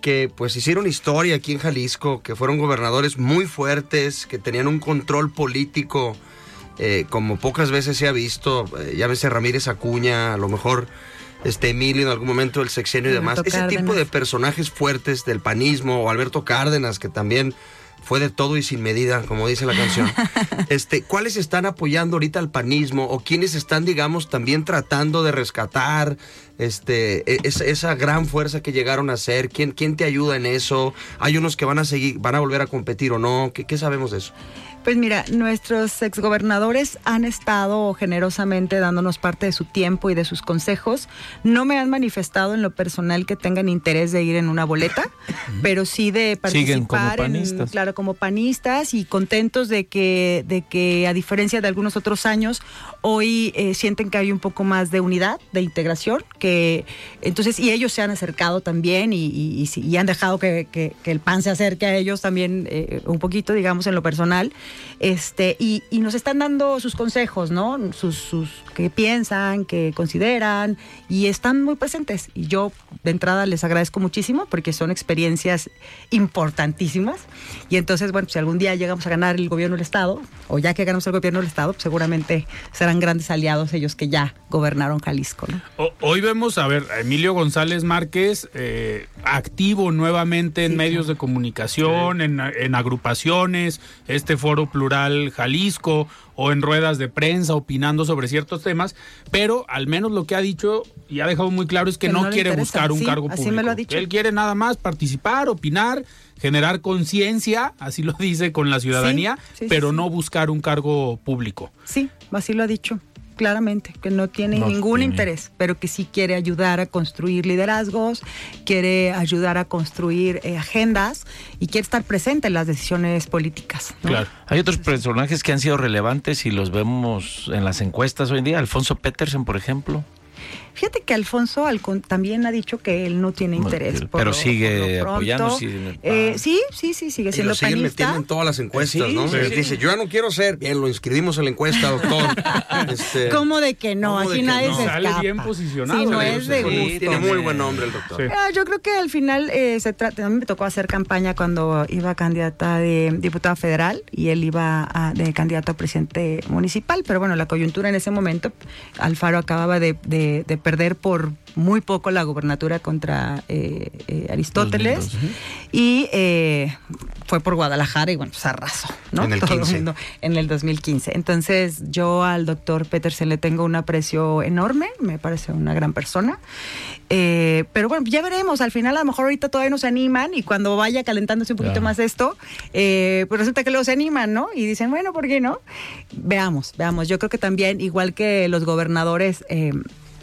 que pues hicieron historia aquí en Jalisco, que fueron gobernadores muy fuertes, que tenían un control político eh, como pocas veces se ha visto, eh, llámese Ramírez Acuña, a lo mejor este Emilio en algún momento del sexenio y demás. Ese tipo de personajes fuertes del panismo, o Alberto Cárdenas, que también fue de todo y sin medida, como dice la canción. este, ¿Cuáles están apoyando ahorita al panismo o quiénes están, digamos, también tratando de rescatar este, e, esa, gran fuerza que llegaron a ser? ¿Quién, ¿Quién te ayuda en eso? ¿Hay unos que van a seguir, van a volver a competir o no? ¿Qué, qué sabemos de eso? Pues mira, nuestros exgobernadores han estado generosamente dándonos parte de su tiempo y de sus consejos. No me han manifestado en lo personal que tengan interés de ir en una boleta, pero sí de participar como panistas. en, claro, como panistas y contentos de que, de que a diferencia de algunos otros años, hoy eh, sienten que hay un poco más de unidad, de integración, que entonces, y ellos se han acercado también y, y, han dejado que, que, el PAN se acerque a ellos también eh, un poquito, digamos, en lo personal este, y, nos están dando sus consejos, ¿no? Sus, sus que piensan, que consideran, y están muy presentes. Y yo de entrada les agradezco muchísimo porque son experiencias importantísimas. Y entonces, bueno, si algún día llegamos a ganar el gobierno del Estado, o ya que ganamos el gobierno del Estado, pues seguramente serán grandes aliados ellos que ya gobernaron Jalisco. ¿no? hoy vemos, a ver, a Emilio González Márquez eh, activo nuevamente en medios de comunicación, en, en agrupaciones, este foro plural Jalisco o en ruedas de prensa opinando sobre ciertos temas, pero al menos lo que ha dicho y ha dejado muy claro es que, no, quiere buscar un cargo público. Me lo ha dicho. Él quiere nada más participar, opinar, generar conciencia, así lo dice con la ciudadanía, pero no buscar un cargo público. Sí, así lo ha dicho claramente, que no tiene ningún interés, pero que sí quiere ayudar a construir liderazgos, quiere ayudar a construir eh, agendas y quiere estar presente en las decisiones políticas. Claro. Hay otros personajes que han sido relevantes y los vemos en las encuestas hoy en día. Alfonso Petersen, por ejemplo. Fíjate que Alfonso también ha dicho que él no tiene interés. pero sigue apoyando. Eh, sí, sí, sí, sigue siendo y lo siguen metiendo en todas las encuestas, ¿no? Dice, yo ya no quiero ser. Bien, lo inscribimos en la encuesta, doctor. este, ¿Cómo de que no? Aquí nadie se escapa. Sale bien posicionado. Sí, no es de gusto. Tiene muy buen nombre el doctor. Ah, yo creo que al final eh, se trata, a mí me tocó hacer campaña cuando iba candidata de diputada federal y él iba de candidato a presidente municipal, pero bueno, la coyuntura en ese momento, Alfaro acababa de, de, de perder por muy poco la gubernatura contra eh, eh, Aristóteles y eh, fue por Guadalajara y bueno, se arrasó, ¿no? En el, Todo el mundo en el 2015. Entonces yo al doctor Petersen le tengo un aprecio enorme, me parece una gran persona. pero bueno, ya veremos, al final a lo mejor ahorita todavía no se animan y cuando vaya calentándose un poquito más esto, pues resulta que luego se animan, ¿no? Y dicen, bueno, ¿por qué no? Veamos, veamos. Yo creo que también, igual que los gobernadores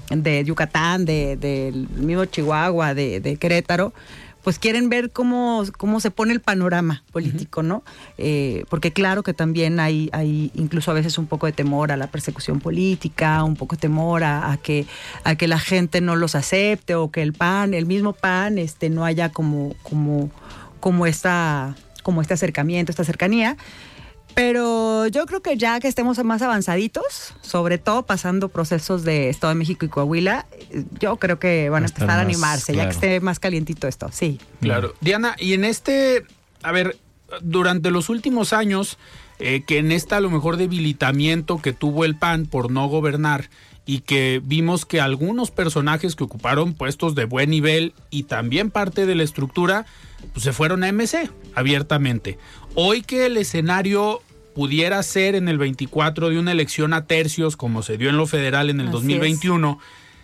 de Yucatán, del de, mismo Chihuahua, de, Querétaro, pues quieren ver cómo, cómo se pone el panorama político, ¿no? Eh, porque claro que también hay, hay incluso a veces un poco de temor a la persecución política, un poco de temor a, que, a que la gente no los acepte o que el PAN, el mismo PAN, este, no haya como, como, como, esta, como este acercamiento, esta cercanía. Pero yo creo que ya que estemos más avanzaditos, sobre todo pasando procesos de Estado de México y Coahuila, yo creo que van a empezar a animarse, ya que esté más calientito esto, sí. Claro. Diana, y en este, a ver, durante los últimos años, eh, que en esta a lo mejor debilitamiento que tuvo el PAN por no gobernar, y que vimos que algunos personajes que ocuparon puestos de buen nivel y también parte de la estructura, pues se fueron a MC abiertamente. Hoy que el escenario pudiera ser en el 24 de una elección a tercios, como se dio en lo federal en el 2021,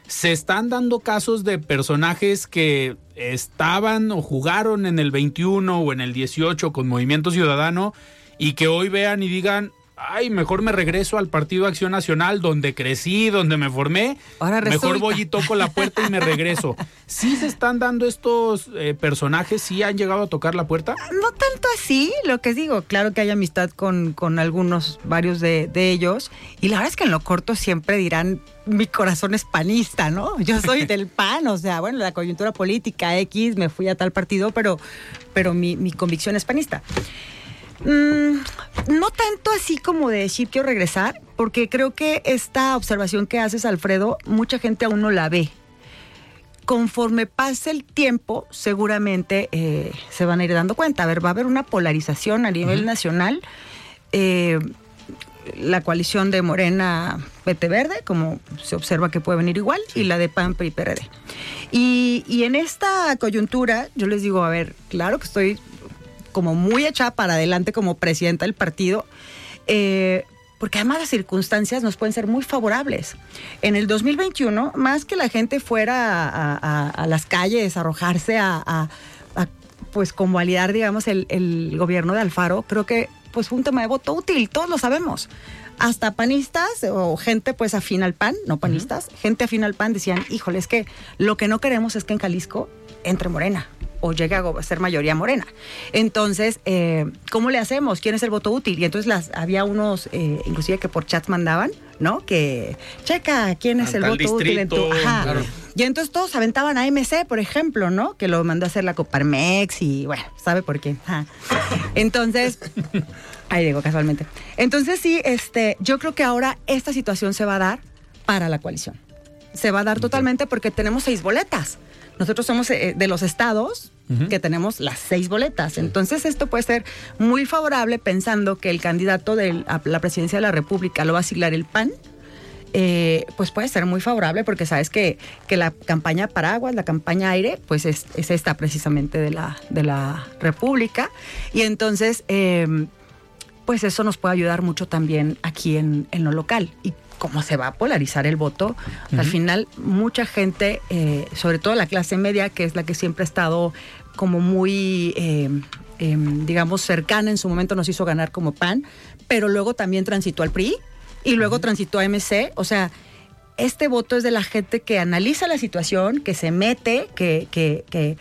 se están dando casos de personajes que estaban o jugaron en el 21 o en el 18 con Movimiento Ciudadano y que hoy vean y digan, ay, mejor me regreso al Partido Acción Nacional, donde crecí, donde me formé. mejor voy y toco la puerta y me regreso. ¿Sí se están dando estos eh, personajes? ¿Sí han llegado a tocar la puerta? No tanto así, lo que digo, claro que hay amistad con, con algunos, varios de, de ellos. Y la verdad es que en lo corto siempre dirán, mi corazón es panista, ¿no? Yo soy del PAN, o sea, bueno, la coyuntura política X, me fui a tal partido, pero, pero mi, mi convicción es panista. Mm, no tanto así como de decir quiero regresar, porque creo que esta observación que haces, Alfredo, mucha gente aún no la ve. Conforme pase el tiempo, seguramente eh, se van a ir dando cuenta. A ver, va a haber una polarización a nivel nacional. Eh, la coalición de Morena Vete Verde, como se observa que puede venir igual, y la de PAN y PRD. Y, y en esta coyuntura, yo les digo, a ver, claro que estoy como muy echada para adelante como presidenta del partido. Eh, porque además las circunstancias nos pueden ser muy favorables. En el 2021, más que la gente fuera a, las calles, a arrojarse a, pues convalidar, digamos, el, el, gobierno de Alfaro, creo que pues fue un tema de voto útil, todos lo sabemos. Hasta panistas o gente pues afín al PAN, no panistas, gente afín al PAN decían, híjole, es que lo que no queremos es que en Jalisco entre Morena o llegue a ser mayoría morena. Entonces, eh, ¿cómo le hacemos? ¿Quién es el voto útil? Y entonces las, había unos, eh, inclusive que por chats mandaban, ¿no? Que checa quién es el voto útil en tu. Ajá. Y entonces todos aventaban a MC, por ejemplo, ¿no? Que lo mandó a hacer la Coparmex y bueno, ¿sabe por qué? Entonces, ahí digo casualmente. Entonces sí, este, yo creo que ahora esta situación se va a dar para la coalición. Se va a dar totalmente porque tenemos seis boletas. Nosotros somos eh, de los estados que tenemos las seis boletas. Entonces esto puede ser muy favorable pensando que el candidato de la presidencia de la República lo va a asignar el PAN. Eh, pues puede ser muy favorable porque sabes que, que, la campaña paraguas, la campaña aire, pues es, esta precisamente de la, de la República. Y entonces, em, pues eso nos puede ayudar mucho también aquí en, en lo local. Y cómo se va a polarizar el voto. Al final, mucha gente, eh, sobre todo la clase media, que es la que siempre ha estado como muy, eh, em, digamos, cercana en su momento, nos hizo ganar como PAN, pero luego también transitó al PRI y luego transitó a MC. O sea, este voto es de la gente que analiza la situación, que se mete, que, que, que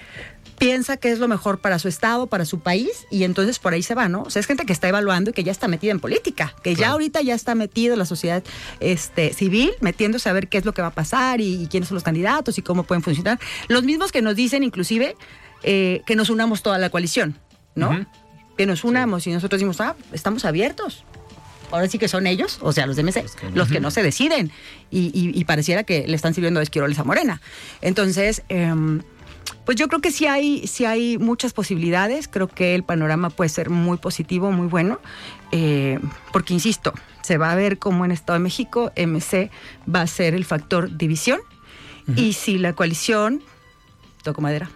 piensa que es lo mejor para su estado, para su país, y entonces por ahí se va, ¿no? O sea, es gente que está evaluando y que ya está metida en política, que ya ahorita ya está metido en la sociedad este, civil, metiéndose a ver qué es lo que va a pasar y, quiénes son los candidatos y cómo pueden funcionar. Los mismos que nos dicen, inclusive, eh, que nos unamos toda la coalición, ¿no? Que nos unamos y nosotros decimos, ah, estamos abiertos ahora sí que son ellos, o sea, los de MC, los que, no se deciden y, pareciera que le están sirviendo de esquiroles a Morena. Entonces, em, pues yo creo que sí hay, sí hay muchas posibilidades. Creo que el panorama puede ser muy positivo, muy bueno. Eh, porque, insisto, se va a ver cómo en Estado de México MC va a ser el factor división. Y si la coalición, toco madera,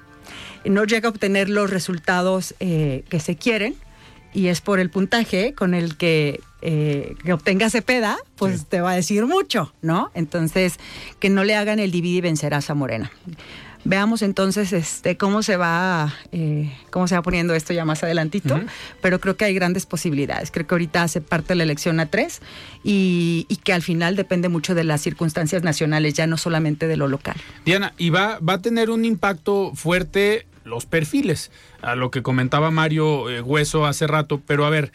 no llega a obtener los resultados eh, que se quieren, y es por el puntaje con el que, eh, que obtenga Cepeda, pues te va a decir mucho, ¿no? Entonces, que no le hagan el divide y vencerás a Morena. Veamos entonces este, cómo se va eh, cómo se va poniendo esto ya más adelantito, pero creo que hay grandes posibilidades. Creo que ahorita hace parte de la elección a tres y, que al final depende mucho de las circunstancias nacionales, ya no solamente de lo local. Diana, y va, va a tener un impacto fuerte los perfiles, a lo que comentaba Mario eh, Hueso hace rato, pero a ver,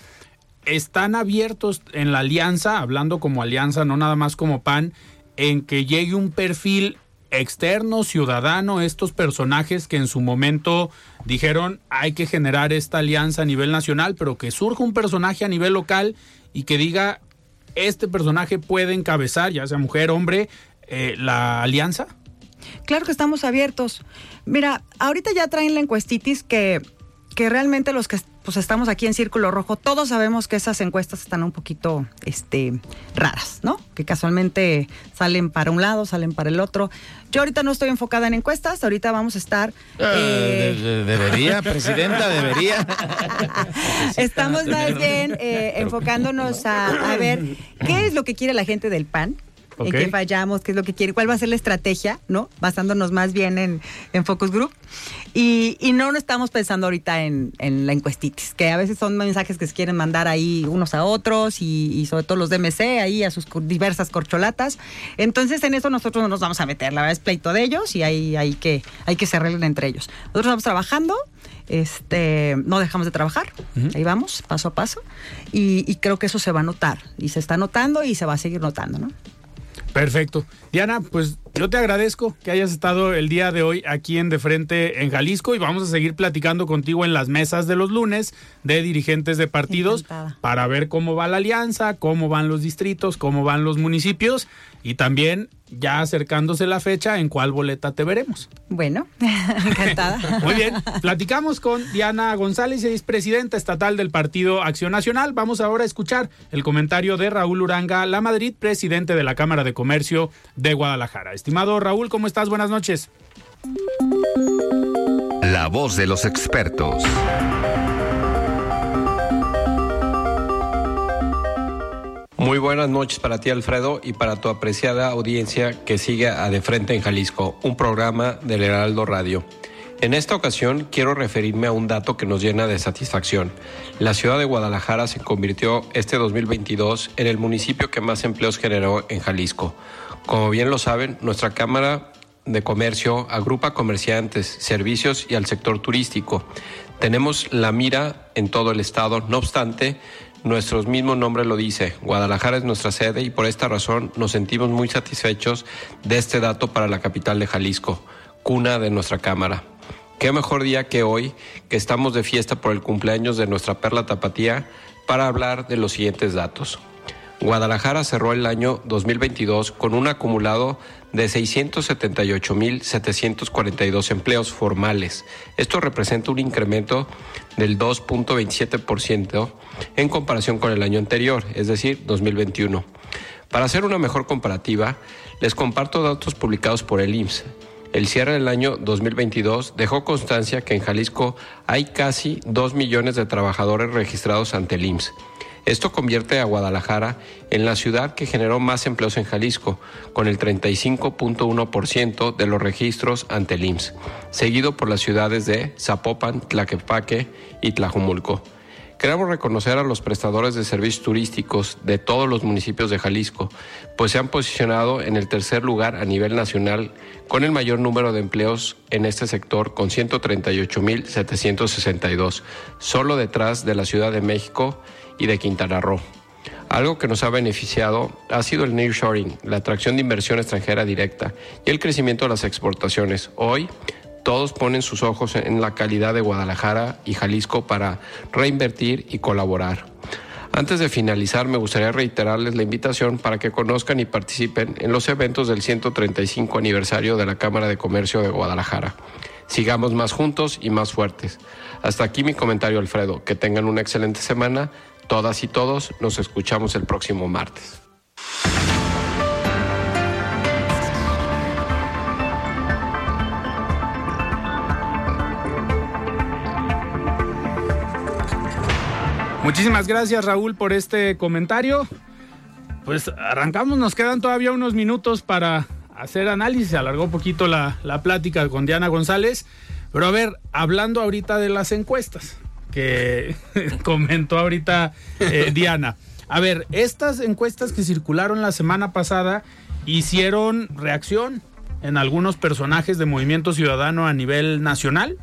están abiertos en la alianza, hablando como alianza, no nada más como PAN, en que llegue un perfil externo, ciudadano, estos personajes que en su momento dijeron hay que generar esta alianza a nivel nacional, pero que surja un personaje a nivel local y que diga este personaje puede encabezar, ya sea mujer, hombre, eh, la alianza? Claro que estamos abiertos. Mira, ahorita ya traen la encuestitis que, que realmente los que pues estamos aquí en Círculo Rojo, todos sabemos que esas encuestas están un poquito este, raras, ¿no? Que casualmente salen para un lado, salen para el otro. Yo ahorita no estoy enfocada en encuestas, ahorita vamos a estar... Eh, eh, debería, presidenta, debería. Estamos más bien eh, enfocándonos a, a ver qué es lo que quiere la gente del PAN, en qué fallamos, qué es lo que quiere, cuál va a ser la estrategia, ¿no? Basándonos más bien en, en Focus Group. Y, y, no estamos pensando ahorita en, en, la encuestitis, que a veces son mensajes que se quieren mandar ahí unos a otros y, sobre todo los DMC ahí a sus diversas corcholatas. Entonces en eso nosotros no nos vamos a meter, la verdad es pleito de ellos y ahí hay que, hay que se arreglen entre ellos. Nosotros estamos trabajando, este, no dejamos de trabajar, ahí vamos, paso a paso, y, y creo que eso se va a notar, y se está notando y se va a seguir notando, ¿no? Perfecto. Diana, pues yo te agradezco que hayas estado el día de hoy aquí en De Frente en Jalisco y vamos a seguir platicando contigo en las mesas de los lunes de dirigentes de partidos para ver cómo va la alianza, cómo van los distritos, cómo van los municipios y también ya acercándose la fecha en cuál boleta te veremos. Bueno, encantada. Muy bien, platicamos con Diana González, es presidenta estatal del Partido Acción Nacional. Vamos ahora a escuchar el comentario de Raúl Uranga La Madrid, presidente de la Cámara de Comercio de Guadalajara. Estimado Raúl, ¿cómo estás? Buenas noches. La voz de los expertos. Muy buenas noches para ti, Alfredo, y para tu apreciada audiencia que sigue a De Frente en Jalisco, un programa del Heraldo Radio. En esta ocasión quiero referirme a un dato que nos llena de satisfacción. La ciudad de Guadalajara se convirtió este 2022 en el municipio que más empleos generó en Jalisco. Como bien lo saben, nuestra Cámara de Comercio agrupa comerciantes, servicios y al sector turístico. Tenemos la mira en todo el estado, no obstante, nuestro mismo nombre lo dice, Guadalajara es nuestra sede y por esta razón nos sentimos muy satisfechos de este dato para la capital de Jalisco, cuna de nuestra Cámara. Qué mejor día que hoy, que estamos de fiesta por el cumpleaños de nuestra perla tapatía, para hablar de los siguientes datos. Guadalajara cerró el año 2022 con un acumulado de 678.742 empleos formales. Esto representa un incremento del 2.27% en comparación con el año anterior, es decir, 2021. Para hacer una mejor comparativa, les comparto datos publicados por el IMSS. El cierre del año 2022 dejó constancia que en Jalisco hay casi 2 millones de trabajadores registrados ante el IMSS. Esto convierte a Guadalajara en la ciudad que generó más empleos en Jalisco, con el 35.1% de los registros ante el IMSS, seguido por las ciudades de Zapopan, Tlaquepaque y Tlajumulco. Queremos reconocer a los prestadores de servicios turísticos de todos los municipios de Jalisco, pues se han posicionado en el tercer lugar a nivel nacional con el mayor número de empleos en este sector, con 138.762, solo detrás de la Ciudad de México y de Quintana Roo. Algo que nos ha beneficiado ha sido el nearshoring, la atracción de inversión extranjera directa y el crecimiento de las exportaciones. Hoy, todos ponen sus ojos en la calidad de Guadalajara y Jalisco para reinvertir y colaborar. Antes de finalizar, me gustaría reiterarles la invitación para que conozcan y participen en los eventos del 135 aniversario de la Cámara de Comercio de Guadalajara. Sigamos más juntos y más fuertes. Hasta aquí mi comentario, Alfredo. Que tengan una excelente semana. Todas y todos nos escuchamos el próximo martes. Muchísimas gracias Raúl por este comentario. Pues arrancamos, nos quedan todavía unos minutos para hacer análisis. Se alargó un poquito la, la plática con Diana González. Pero a ver, hablando ahorita de las encuestas que comentó ahorita eh, Diana. A ver, estas encuestas que circularon la semana pasada hicieron reacción en algunos personajes de Movimiento Ciudadano a nivel nacional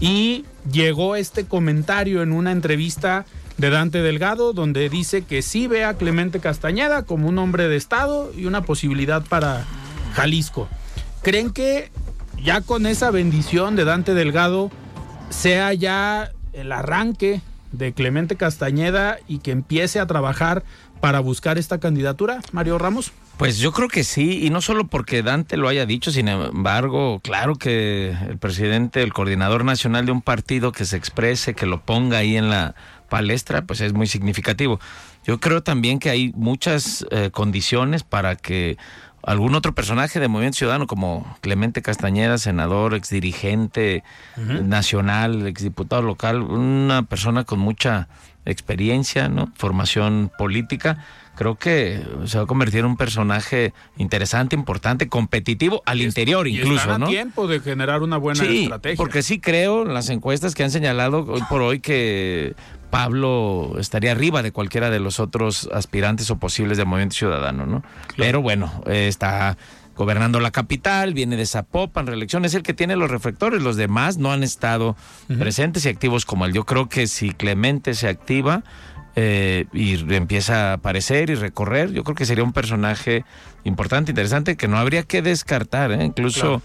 y llegó este comentario en una entrevista de Dante Delgado, donde dice que sí ve a Clemente Castañeda como un hombre de Estado y una posibilidad para Jalisco. ¿Creen que ya con esa bendición de Dante Delgado sea ya el arranque de Clemente Castañeda y que empiece a trabajar para buscar esta candidatura, Mario Ramos? Pues yo creo que sí, y no solo porque Dante lo haya dicho, sin embargo, claro que el presidente, el coordinador nacional de un partido que se exprese, que lo ponga ahí en la palestra, pues es muy significativo. Yo creo también que hay muchas eh, condiciones para que algún otro personaje de Movimiento Ciudadano como Clemente Castañeda, senador, exdirigente nacional, exdiputado local, una persona con mucha experiencia, ¿no? Formación política, creo que se va a convertir en un personaje interesante, importante, competitivo al interior incluso, y ¿no? tiempo de generar una buena sí, estrategia. Porque sí creo en las encuestas que han señalado hoy por hoy que Pablo estaría arriba de cualquiera de los otros aspirantes o posibles de Movimiento Ciudadano, ¿no? Pero bueno, eh, está gobernando la capital, viene de Zapopan, reelección, es el que tiene los reflectores, los demás no han estado presentes y activos como él. Yo creo que si Clemente se activa eh, y empieza a aparecer y recorrer, yo creo que sería un personaje importante, interesante, que no habría que descartar, ¿eh? incluso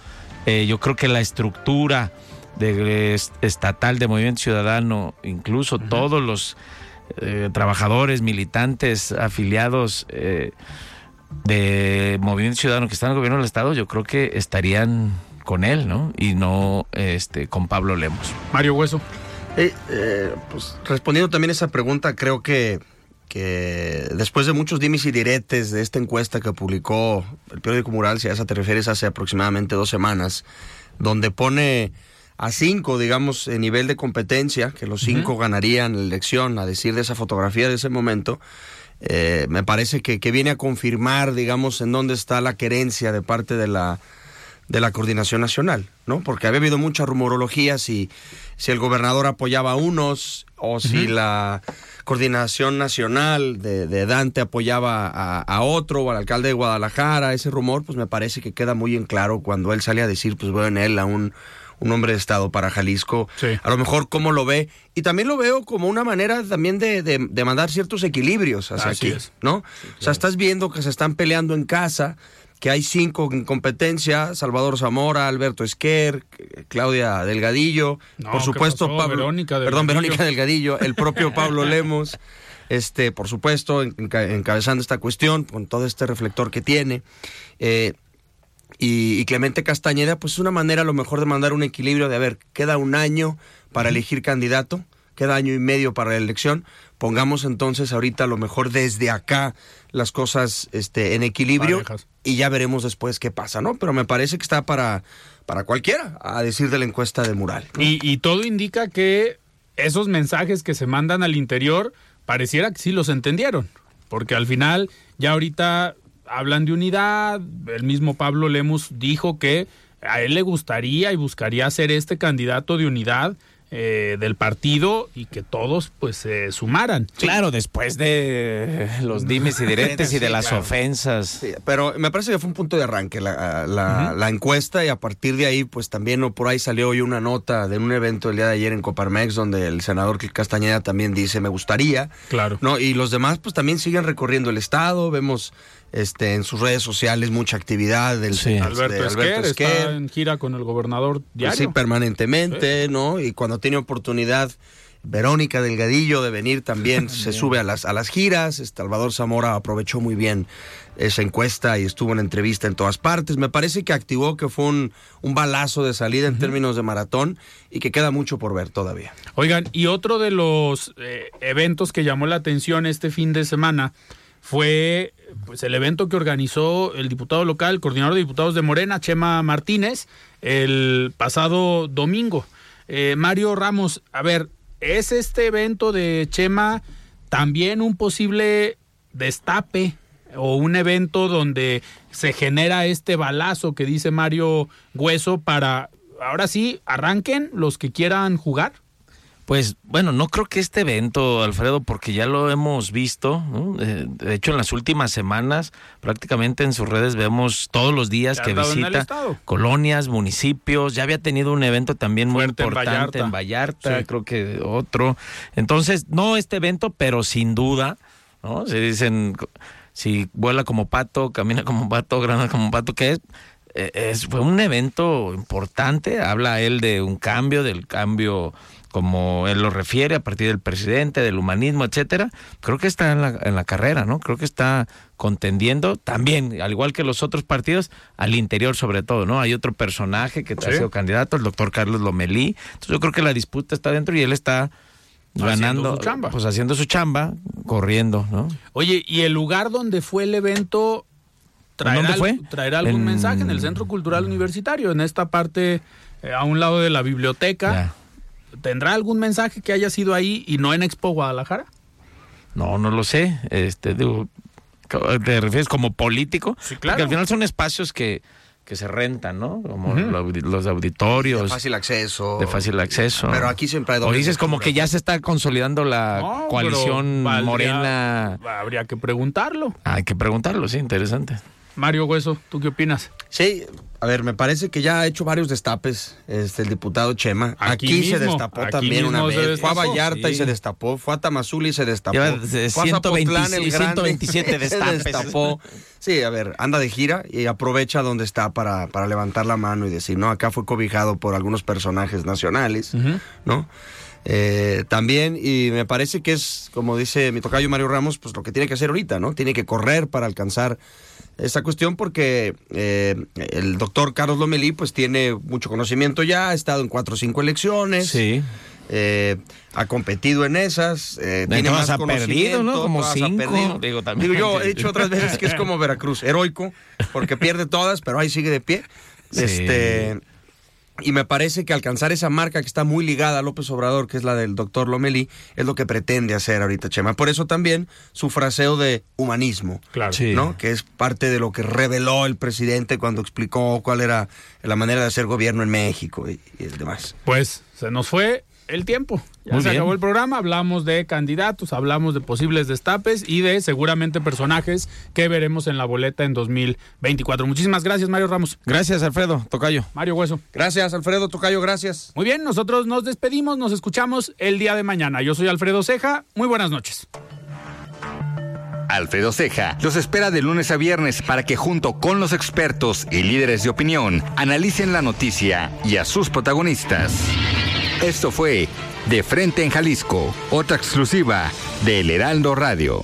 eh, yo creo que la estructura de, estatal de Movimiento Ciudadano, incluso todos los trabajadores, militantes, afiliados de Movimiento Ciudadano que están en el gobierno del Estado, yo creo que estarían con él, ¿no? Y no este, con Pablo Lemos. Mario Hueso. Eh, eh, pues respondiendo también a esa pregunta, creo que, que después de muchos dimis y diretes de esta encuesta que publicó el periódico Mural, si a esa te refieres, hace aproximadamente dos semanas, donde pone a cinco, digamos, en nivel de competencia, que los cinco ganarían la elección, a decir de esa fotografía de ese momento, eh, me parece que, que, viene a confirmar, digamos, en dónde está la querencia de parte de la, de la coordinación nacional, ¿no? Porque había habido mucha rumorología si, si el gobernador apoyaba a unos o si la coordinación nacional de, Dante apoyaba a, otro o al alcalde de Guadalajara. Ese rumor, pues me parece que queda muy en claro cuando él sale a decir, pues veo en él a un, un hombre de Estado para Jalisco. A lo mejor cómo lo ve. Y también lo veo como una manera también de, de, mandar ciertos equilibrios hacia aquí, ¿no? O sea, estás viendo que se están peleando en casa que hay cinco en competencia, Salvador Zamora, Alberto Esquer, Claudia Delgadillo, por supuesto Pablo, Verónica perdón, Verónica Delgadillo, el propio Pablo Lemos, este, por supuesto, encabezando esta cuestión con todo este reflector que tiene. Eh, y, Clemente Castañeda, pues es una manera a lo mejor de mandar un equilibrio de, a ver, queda un año para elegir candidato, queda año y medio para la elección, pongamos entonces ahorita a lo mejor desde acá las cosas este, en equilibrio y ya veremos después qué pasa, ¿no? Pero me parece que está para, para cualquiera, a decir de la encuesta de Mural. Y, todo indica que esos mensajes que se mandan al interior pareciera que sí los entendieron, porque al final ya ahorita hablan de unidad, el mismo Pablo Lemus dijo que a él le gustaría y buscaría ser este candidato de unidad eh, del partido y que todos pues se sumaran. Claro, después de los dimes y diretes y de las ofensas. pero me parece que fue un punto de arranque la, la, encuesta y a partir de ahí pues también por ahí salió hoy una nota de un evento el día de ayer en Coparmex donde el senador Castañeda también dice me gustaría. Claro. ¿no? Y los demás pues también siguen recorriendo el estado, vemos este, en sus redes sociales mucha actividad del Alberto, Esquer, está en gira con el gobernador pues diario. sí, permanentemente, ¿no? Y cuando tiene oportunidad Verónica Delgadillo de venir también se sube a las, a las giras. Salvador Zamora aprovechó muy bien esa encuesta y estuvo en entrevista en todas partes. Me parece que activó que fue un, un balazo de salida en términos de maratón y que queda mucho por ver todavía. Oigan, y otro de los eh, eventos que llamó la atención este fin de semana fue pues el evento que organizó el diputado local, coordinador de diputados de Morena, Chema Martínez, el pasado domingo. Eh, Mario Ramos, a ver, ¿es este evento de Chema también un posible destape o un evento donde se genera este balazo que dice Mario Hueso para, ahora sí, arranquen los que quieran jugar? Pues bueno, no creo que este evento, Alfredo, porque ya lo hemos visto, de hecho en las últimas semanas prácticamente en sus redes vemos todos los días que visita colonias, municipios, ya había tenido un evento también muy importante en Vallarta, creo que otro. Entonces, no este evento, pero sin duda, ¿no? Se dicen, si vuela como pato, camina como pato, grana como pato, que es eh, es, fue un evento importante, habla él de un cambio, del cambio como él lo refiere, a partir del presidente, del humanismo, etcétera, creo que está en la, en la carrera, ¿no? Creo que está contendiendo también, al igual que los otros partidos, al interior sobre todo, ¿no? Hay otro personaje que ha sido candidato, el doctor Carlos Lomelí. Entonces yo creo que la disputa está dentro y él está ganando, su chamba. pues haciendo su chamba, corriendo, ¿no? Oye, ¿y el lugar donde fue el evento traerá, ¿Dónde fue? traerá algún mensaje en el Centro Cultural Universitario, en esta parte eh, a un lado de la biblioteca? ¿Tendrá algún mensaje que haya sido ahí y no en Expo Guadalajara? No, no lo sé. Este, ¿Te refieres como político? Sí, claro. Porque al final son espacios que, que se rentan, ¿no? Como los auditorios. De fácil acceso. De fácil acceso. Pero aquí siempre hay O dices como que ya se está consolidando la coalición morena. Habría que preguntarlo. hay que preguntarlo, sí, interesante. Mario Hueso, ¿tú qué opinas? Sí, a ver, me parece que ya ha hecho varios destapes este, el diputado Chema. Aquí, se destapó también una vez. Fue a Vallarta y se destapó. Fue a Tamazula y se destapó. fue a 127 destapes. Se destapó. Sí, a ver, anda de gira y aprovecha donde está para, para levantar la mano y decir, no, acá fue cobijado por algunos personajes nacionales, ¿no? Eh, también, y me parece que es, como dice mi tocayo Mario Ramos, pues lo que tiene que hacer ahorita, ¿no? Tiene que correr para alcanzar esa cuestión porque eh, el doctor Carlos Lomelí pues tiene mucho conocimiento ya, ha estado en cuatro o cinco elecciones. Sí. Eh, ha competido en esas, eh, tiene más ha perdido, ¿no? Como cinco. Digo, también, Digo, yo he dicho otras veces que es como Veracruz, heroico, porque pierde todas, pero ahí sigue de pie. Este, Y me parece que alcanzar esa marca que está muy ligada a López Obrador, que es la del doctor Lomelí, es lo que pretende hacer ahorita Chema. Por eso también su fraseo de humanismo, Claro. Sí. ¿no? Que es parte de lo que reveló el presidente cuando explicó cuál era la manera de hacer gobierno en México y, y demás. Pues se nos fue el tiempo. Ya Muy se bien. acabó el programa, hablamos de candidatos, hablamos de posibles destapes y de seguramente personajes que veremos en la boleta en 2024. Muchísimas gracias, Mario Ramos. Gracias, Alfredo. Tocayo. Mario Hueso. Gracias, Alfredo Tocayo, gracias. Muy bien, nosotros nos despedimos, nos escuchamos el día de mañana. Yo soy Alfredo Ceja, muy buenas noches. Alfredo Ceja los espera de lunes a viernes para que junto con los expertos y líderes de opinión analicen la noticia y a sus protagonistas. Esto fue De Frente en Jalisco, otra exclusiva de El Heraldo Radio.